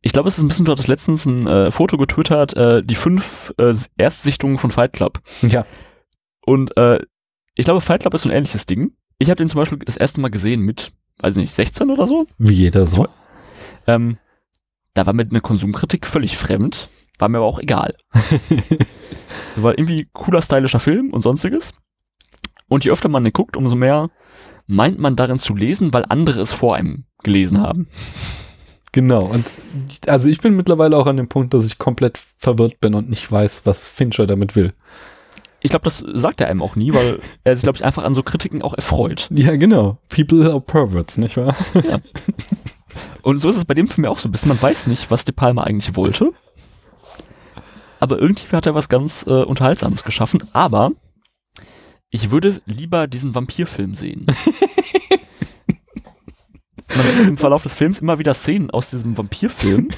ich glaube, es ist ein bisschen, du hattest letztens ein äh, Foto getwittert, äh, die fünf äh, Erstsichtungen von Fight Club. Ja. Und äh, ich glaube, Fight Club ist so ein ähnliches Ding. Ich habe den zum Beispiel das erste Mal gesehen mit, weiß nicht, 16 oder so. Wie jeder so. Ähm, da war mir eine Konsumkritik völlig fremd, war mir aber auch egal. war irgendwie cooler, stylischer Film und sonstiges. Und je öfter man den guckt, umso mehr meint man darin zu lesen, weil andere es vor einem gelesen haben. Genau, und also ich bin mittlerweile auch an dem Punkt, dass ich komplett verwirrt bin und nicht weiß, was Fincher damit will. Ich glaube, das sagt er einem auch nie, weil er sich, glaube ich, einfach an so Kritiken auch erfreut. Ja, genau. People are perverts, nicht wahr? Ja. Und so ist es bei dem Film auch so ein bisschen. Man weiß nicht, was De Palma eigentlich wollte. Aber irgendwie hat er was ganz äh, Unterhaltsames geschaffen. Aber Ich würde lieber diesen Vampirfilm sehen. Man sieht im Verlauf des Films immer wieder Szenen aus diesem Vampirfilm.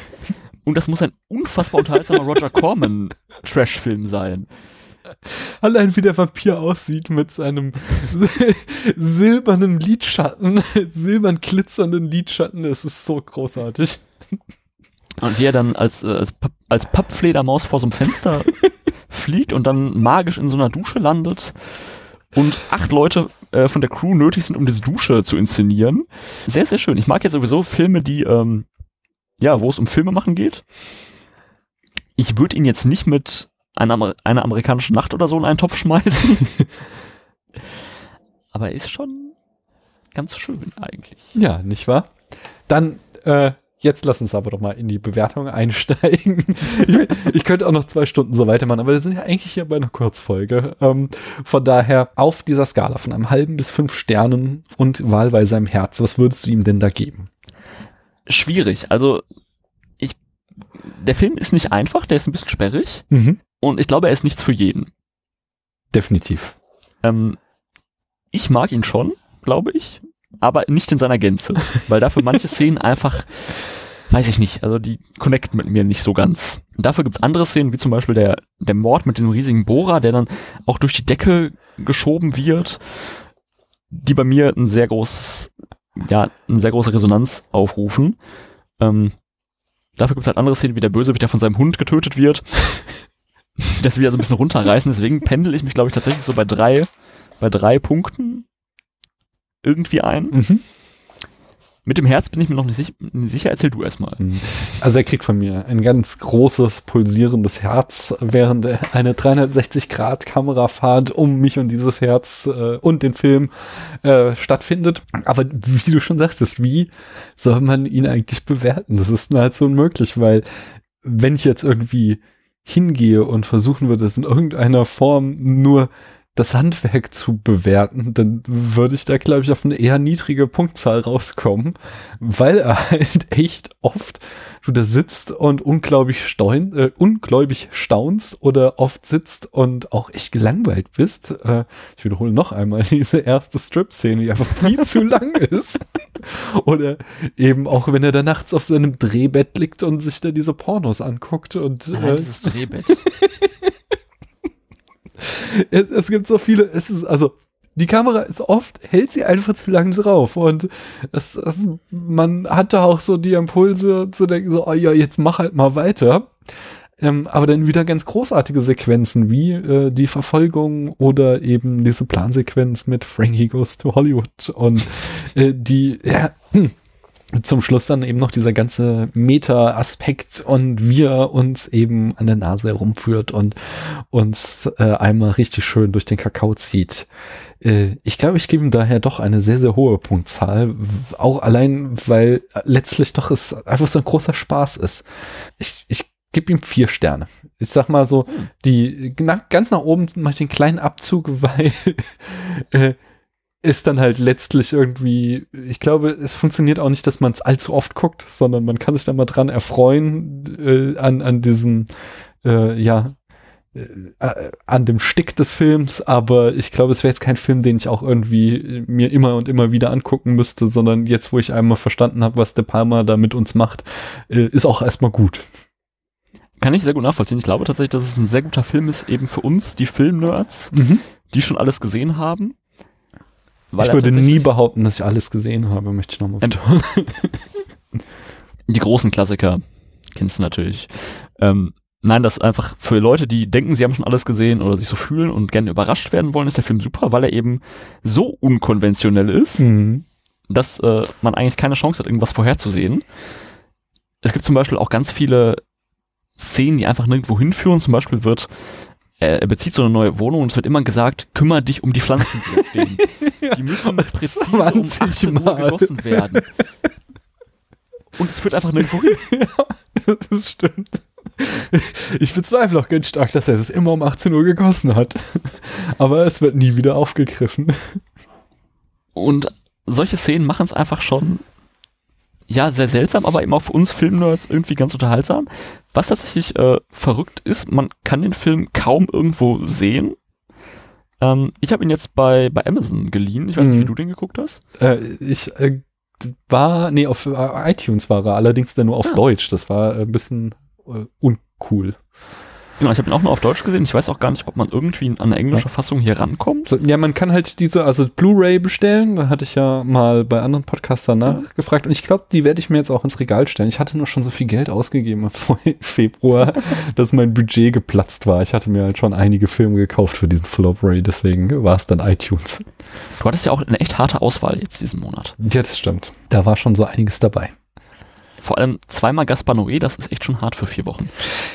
Und das muss ein unfassbar unterhaltsamer Roger Corman Trash-Film sein. Allein wie der Vampir aussieht mit seinem silbernen Lidschatten, silbern glitzernden Lidschatten, das ist so großartig. Und wie er dann als, äh, als, als Pappfledermaus vor so einem Fenster fliegt und dann magisch in so einer Dusche landet und acht Leute äh, von der Crew nötig sind, um diese Dusche zu inszenieren. Sehr, sehr schön. Ich mag jetzt sowieso Filme, die, ähm, ja, wo es um Filme machen geht. Ich würde ihn jetzt nicht mit einer, Amer einer amerikanischen Nacht oder so in einen Topf schmeißen. Aber er ist schon ganz schön eigentlich. Ja, nicht wahr? Dann äh, Jetzt lass uns aber doch mal in die Bewertung einsteigen. Ich, ich, könnte auch noch zwei Stunden so weitermachen, aber wir sind ja eigentlich hier bei einer Kurzfolge. Ähm, von daher auf dieser Skala von einem halben bis fünf Sternen und wahlweise einem Herz, was würdest du ihm denn da geben? Schwierig. Also ich, der Film ist nicht einfach, der ist ein bisschen sperrig mhm. und ich glaube, er ist nichts für jeden. Definitiv. Ähm, ich mag ihn schon, glaube ich aber nicht in seiner Gänze, weil dafür manche Szenen einfach, weiß ich nicht, also die connecten mit mir nicht so ganz. Und dafür gibt's andere Szenen, wie zum Beispiel der, der Mord mit diesem riesigen Bohrer, der dann auch durch die Decke geschoben wird, die bei mir ein sehr großes, ja, eine sehr große Resonanz aufrufen. Ähm, dafür gibt's halt andere Szenen, wie der Bösewicht, der von seinem Hund getötet wird. das wieder so ein bisschen runterreißen. Deswegen pendel ich mich, glaube ich, tatsächlich so bei drei, bei drei Punkten irgendwie ein. Mhm. Mit dem Herz bin ich mir noch nicht sicher. sicher erzähl du erstmal. Mhm. Also er kriegt von mir ein ganz großes, pulsierendes Herz, während eine 360-Grad-Kamerafahrt um mich und dieses Herz äh, und den Film äh, stattfindet. Aber wie du schon sagtest, wie soll man ihn eigentlich bewerten? Das ist nahezu unmöglich, weil wenn ich jetzt irgendwie hingehe und versuchen würde, es in irgendeiner Form nur das Handwerk zu bewerten, dann würde ich da, glaube ich, auf eine eher niedrige Punktzahl rauskommen, weil er halt echt oft du da sitzt und unglaublich, steun, äh, ungläubig staunst oder oft sitzt und auch echt gelangweilt bist. Äh, ich wiederhole noch einmal diese erste Strip-Szene, die einfach viel zu lang ist. Oder eben auch, wenn er da nachts auf seinem Drehbett liegt und sich da diese Pornos anguckt und Nein, äh, dieses Drehbett. Es, es gibt so viele, es ist, also, die Kamera ist oft, hält sie einfach zu lang drauf und es, es, man hatte auch so die Impulse zu denken, so, oh ja, jetzt mach halt mal weiter. Ähm, aber dann wieder ganz großartige Sequenzen wie äh, die Verfolgung oder eben diese Plansequenz mit Frankie Goes to Hollywood und äh, die, ja, hm, zum Schluss dann eben noch dieser ganze Meta-Aspekt und wie er uns eben an der Nase herumführt und uns äh, einmal richtig schön durch den Kakao zieht. Äh, ich glaube, ich gebe ihm daher doch eine sehr, sehr hohe Punktzahl. Auch allein, weil letztlich doch es einfach so ein großer Spaß ist. Ich, ich gebe ihm vier Sterne. Ich sag mal so, die na, ganz nach oben mache ich den kleinen Abzug, weil äh, ist dann halt letztlich irgendwie, ich glaube, es funktioniert auch nicht, dass man es allzu oft guckt, sondern man kann sich da mal dran erfreuen äh, an, an diesem, äh, ja, äh, an dem Stick des Films, aber ich glaube, es wäre jetzt kein Film, den ich auch irgendwie mir immer und immer wieder angucken müsste, sondern jetzt, wo ich einmal verstanden habe, was De Palma da mit uns macht, äh, ist auch erstmal gut. Kann ich sehr gut nachvollziehen. Ich glaube tatsächlich, dass es ein sehr guter Film ist, eben für uns, die Filmnerds, mhm. die schon alles gesehen haben ich würde nie behaupten, dass ich alles gesehen habe, möchte ich nochmal betonen. Die großen Klassiker kennst du natürlich. Ähm, nein, das einfach für Leute, die denken, sie haben schon alles gesehen oder sich so fühlen und gerne überrascht werden wollen, ist der Film super, weil er eben so unkonventionell ist, mhm. dass äh, man eigentlich keine Chance hat, irgendwas vorherzusehen. Es gibt zum Beispiel auch ganz viele Szenen, die einfach nirgendwo hinführen. Zum Beispiel wird er, bezieht so eine neue Wohnung und es wird immer gesagt, kümmere dich um die Pflanzen, die stehen. Die müssen präzise um 18 Mal gegossen werden. Und es führt einfach nirgendwo hin. Ja, das stimmt. Ich bezweifle auch ganz stark, dass er es immer um 18 Uhr gegossen hat. Aber es wird nie wieder aufgegriffen. Und solche Szenen machen es einfach schon ja, sehr seltsam, aber eben auch für uns Filmnerds irgendwie ganz unterhaltsam. Was tatsächlich äh, verrückt ist, man kann den Film kaum irgendwo sehen. Ähm, ich habe ihn jetzt bei, bei Amazon geliehen. Ich weiß nicht, Mhm. wie du den geguckt hast. Äh, ich äh, war, nee, auf äh, iTunes war er, allerdings dann nur auf Ah. Deutsch. Das war äh, ein bisschen äh, uncool. Genau, ich habe ihn auch nur auf Deutsch gesehen. Ich weiß auch gar nicht, ob man irgendwie an eine englische Fassung hier rankommt. So, ja, man kann halt diese, also Blu-ray bestellen. Da hatte ich ja mal bei anderen Podcastern nachgefragt. Und ich glaube, die werde ich mir jetzt auch ins Regal stellen. Ich hatte nur schon so viel Geld ausgegeben im Vor- Februar, dass mein Budget geplatzt war. Ich hatte mir halt schon einige Filme gekauft für diesen Blu-ray. Deswegen war es dann iTunes. Du hattest ja auch eine echt harte Auswahl jetzt diesen Monat. Ja, das stimmt. Da war schon so einiges dabei. Vor allem zweimal Gaspar Noé, das ist echt schon hart für vier Wochen.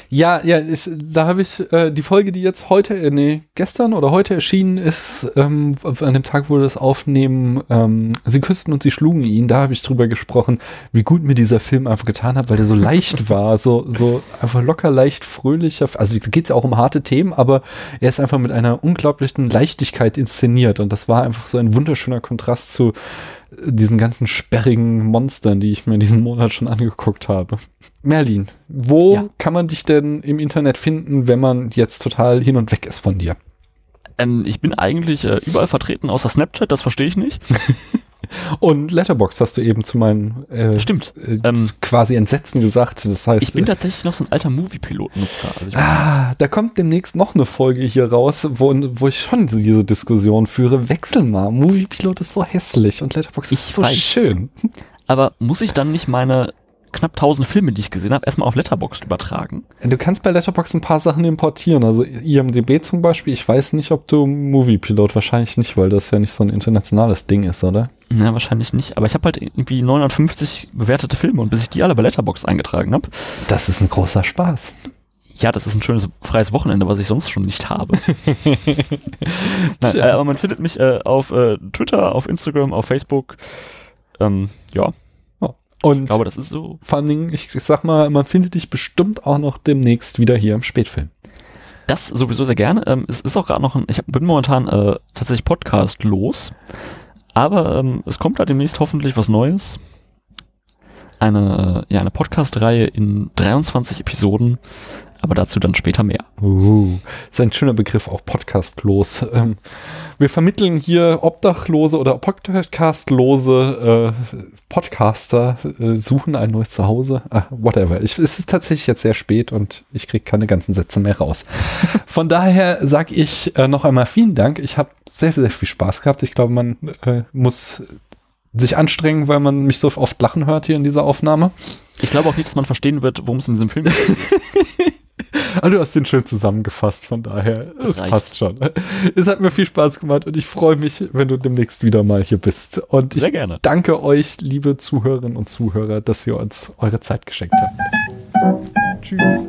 Ja, ja, ich, da habe ich äh, die Folge, die jetzt heute, äh, nee, gestern oder heute erschienen ist, ähm, an dem Tag, wo wir das aufnehmen, ähm, sie küssten und sie schlugen ihn, da habe ich drüber gesprochen, wie gut mir dieser Film einfach getan hat, weil der so leicht war, so, so einfach locker, leicht, fröhlicher, also da geht es ja auch um harte Themen, aber er ist einfach mit einer unglaublichen Leichtigkeit inszeniert und das war einfach so ein wunderschöner Kontrast zu diesen ganzen sperrigen Monstern, die ich mir diesen Monat schon angeguckt habe. Merlin, wo Ja. kann man dich denn im Internet finden, wenn man jetzt total hin und weg ist von dir? Ähm, ich bin eigentlich äh, überall vertreten, außer Snapchat, das verstehe ich nicht. Und Letterbox hast du eben zu meinem äh, Stimmt. äh, Ähm, quasi Entsetzen gesagt. Das heißt, Ich bin tatsächlich noch so ein alter Movie-Pilot-Nutzer. Also Ah, da kommt demnächst noch eine Folge hier raus, wo, wo ich schon diese Diskussion führe. Wechsel mal. Moviepilot ist so hässlich und Letterbox ist so weiß. schön. aber muss ich dann nicht meine knapp 1000 Filme, die ich gesehen habe, erstmal auf Letterboxd übertragen? Du kannst bei Letterbox ein paar Sachen importieren. Also IMDB zum Beispiel. Ich weiß nicht, ob du Moviepilot wahrscheinlich nicht, weil das ja nicht so ein internationales Ding ist, oder? Ja, wahrscheinlich nicht. Aber ich habe halt irgendwie 950 bewertete Filme und bis ich die alle bei Letterboxd eingetragen habe, Das ist ein großer Spaß. ja, das ist ein schönes freies Wochenende, was ich sonst schon nicht habe. Nein, äh, aber man findet mich äh, auf äh, Twitter, auf Instagram, auf Facebook. Ähm, ja, Und ich glaube, das ist so. vor allen Dingen, ich, ich sag mal, man findet dich bestimmt auch noch demnächst wieder hier im Spätfilm. Das sowieso sehr gerne. Ähm, es ist auch gerade noch ein, ich bin momentan äh, tatsächlich Podcast los. Aber ähm, es kommt da demnächst hoffentlich was Neues. Eine, äh, ja, eine Podcast-Reihe in 23 Episoden. Aber dazu dann später mehr. Uh, ist ein schöner Begriff, auch podcastlos. Ähm, wir vermitteln hier Obdachlose oder Podcastlose äh, Podcaster, äh, suchen ein neues Zuhause. Ah, whatever. Ich, es ist tatsächlich jetzt sehr spät und ich kriege keine ganzen Sätze mehr raus. Von daher sage ich äh, noch einmal vielen Dank. Ich habe sehr, sehr viel Spaß gehabt. Ich glaube, man äh, muss sich anstrengen, weil man mich so oft lachen hört hier in dieser Aufnahme. Ich glaube auch nicht, dass man verstehen wird, worum es in diesem Film geht. Ah, du hast den schön zusammengefasst, von daher, Das es passt schon. Es hat mir viel Spaß gemacht und ich freue mich, wenn du demnächst wieder mal hier bist. Und ich Sehr gerne. danke euch, liebe Zuhörerinnen und Zuhörer, dass ihr uns eure Zeit geschenkt habt. Tschüss.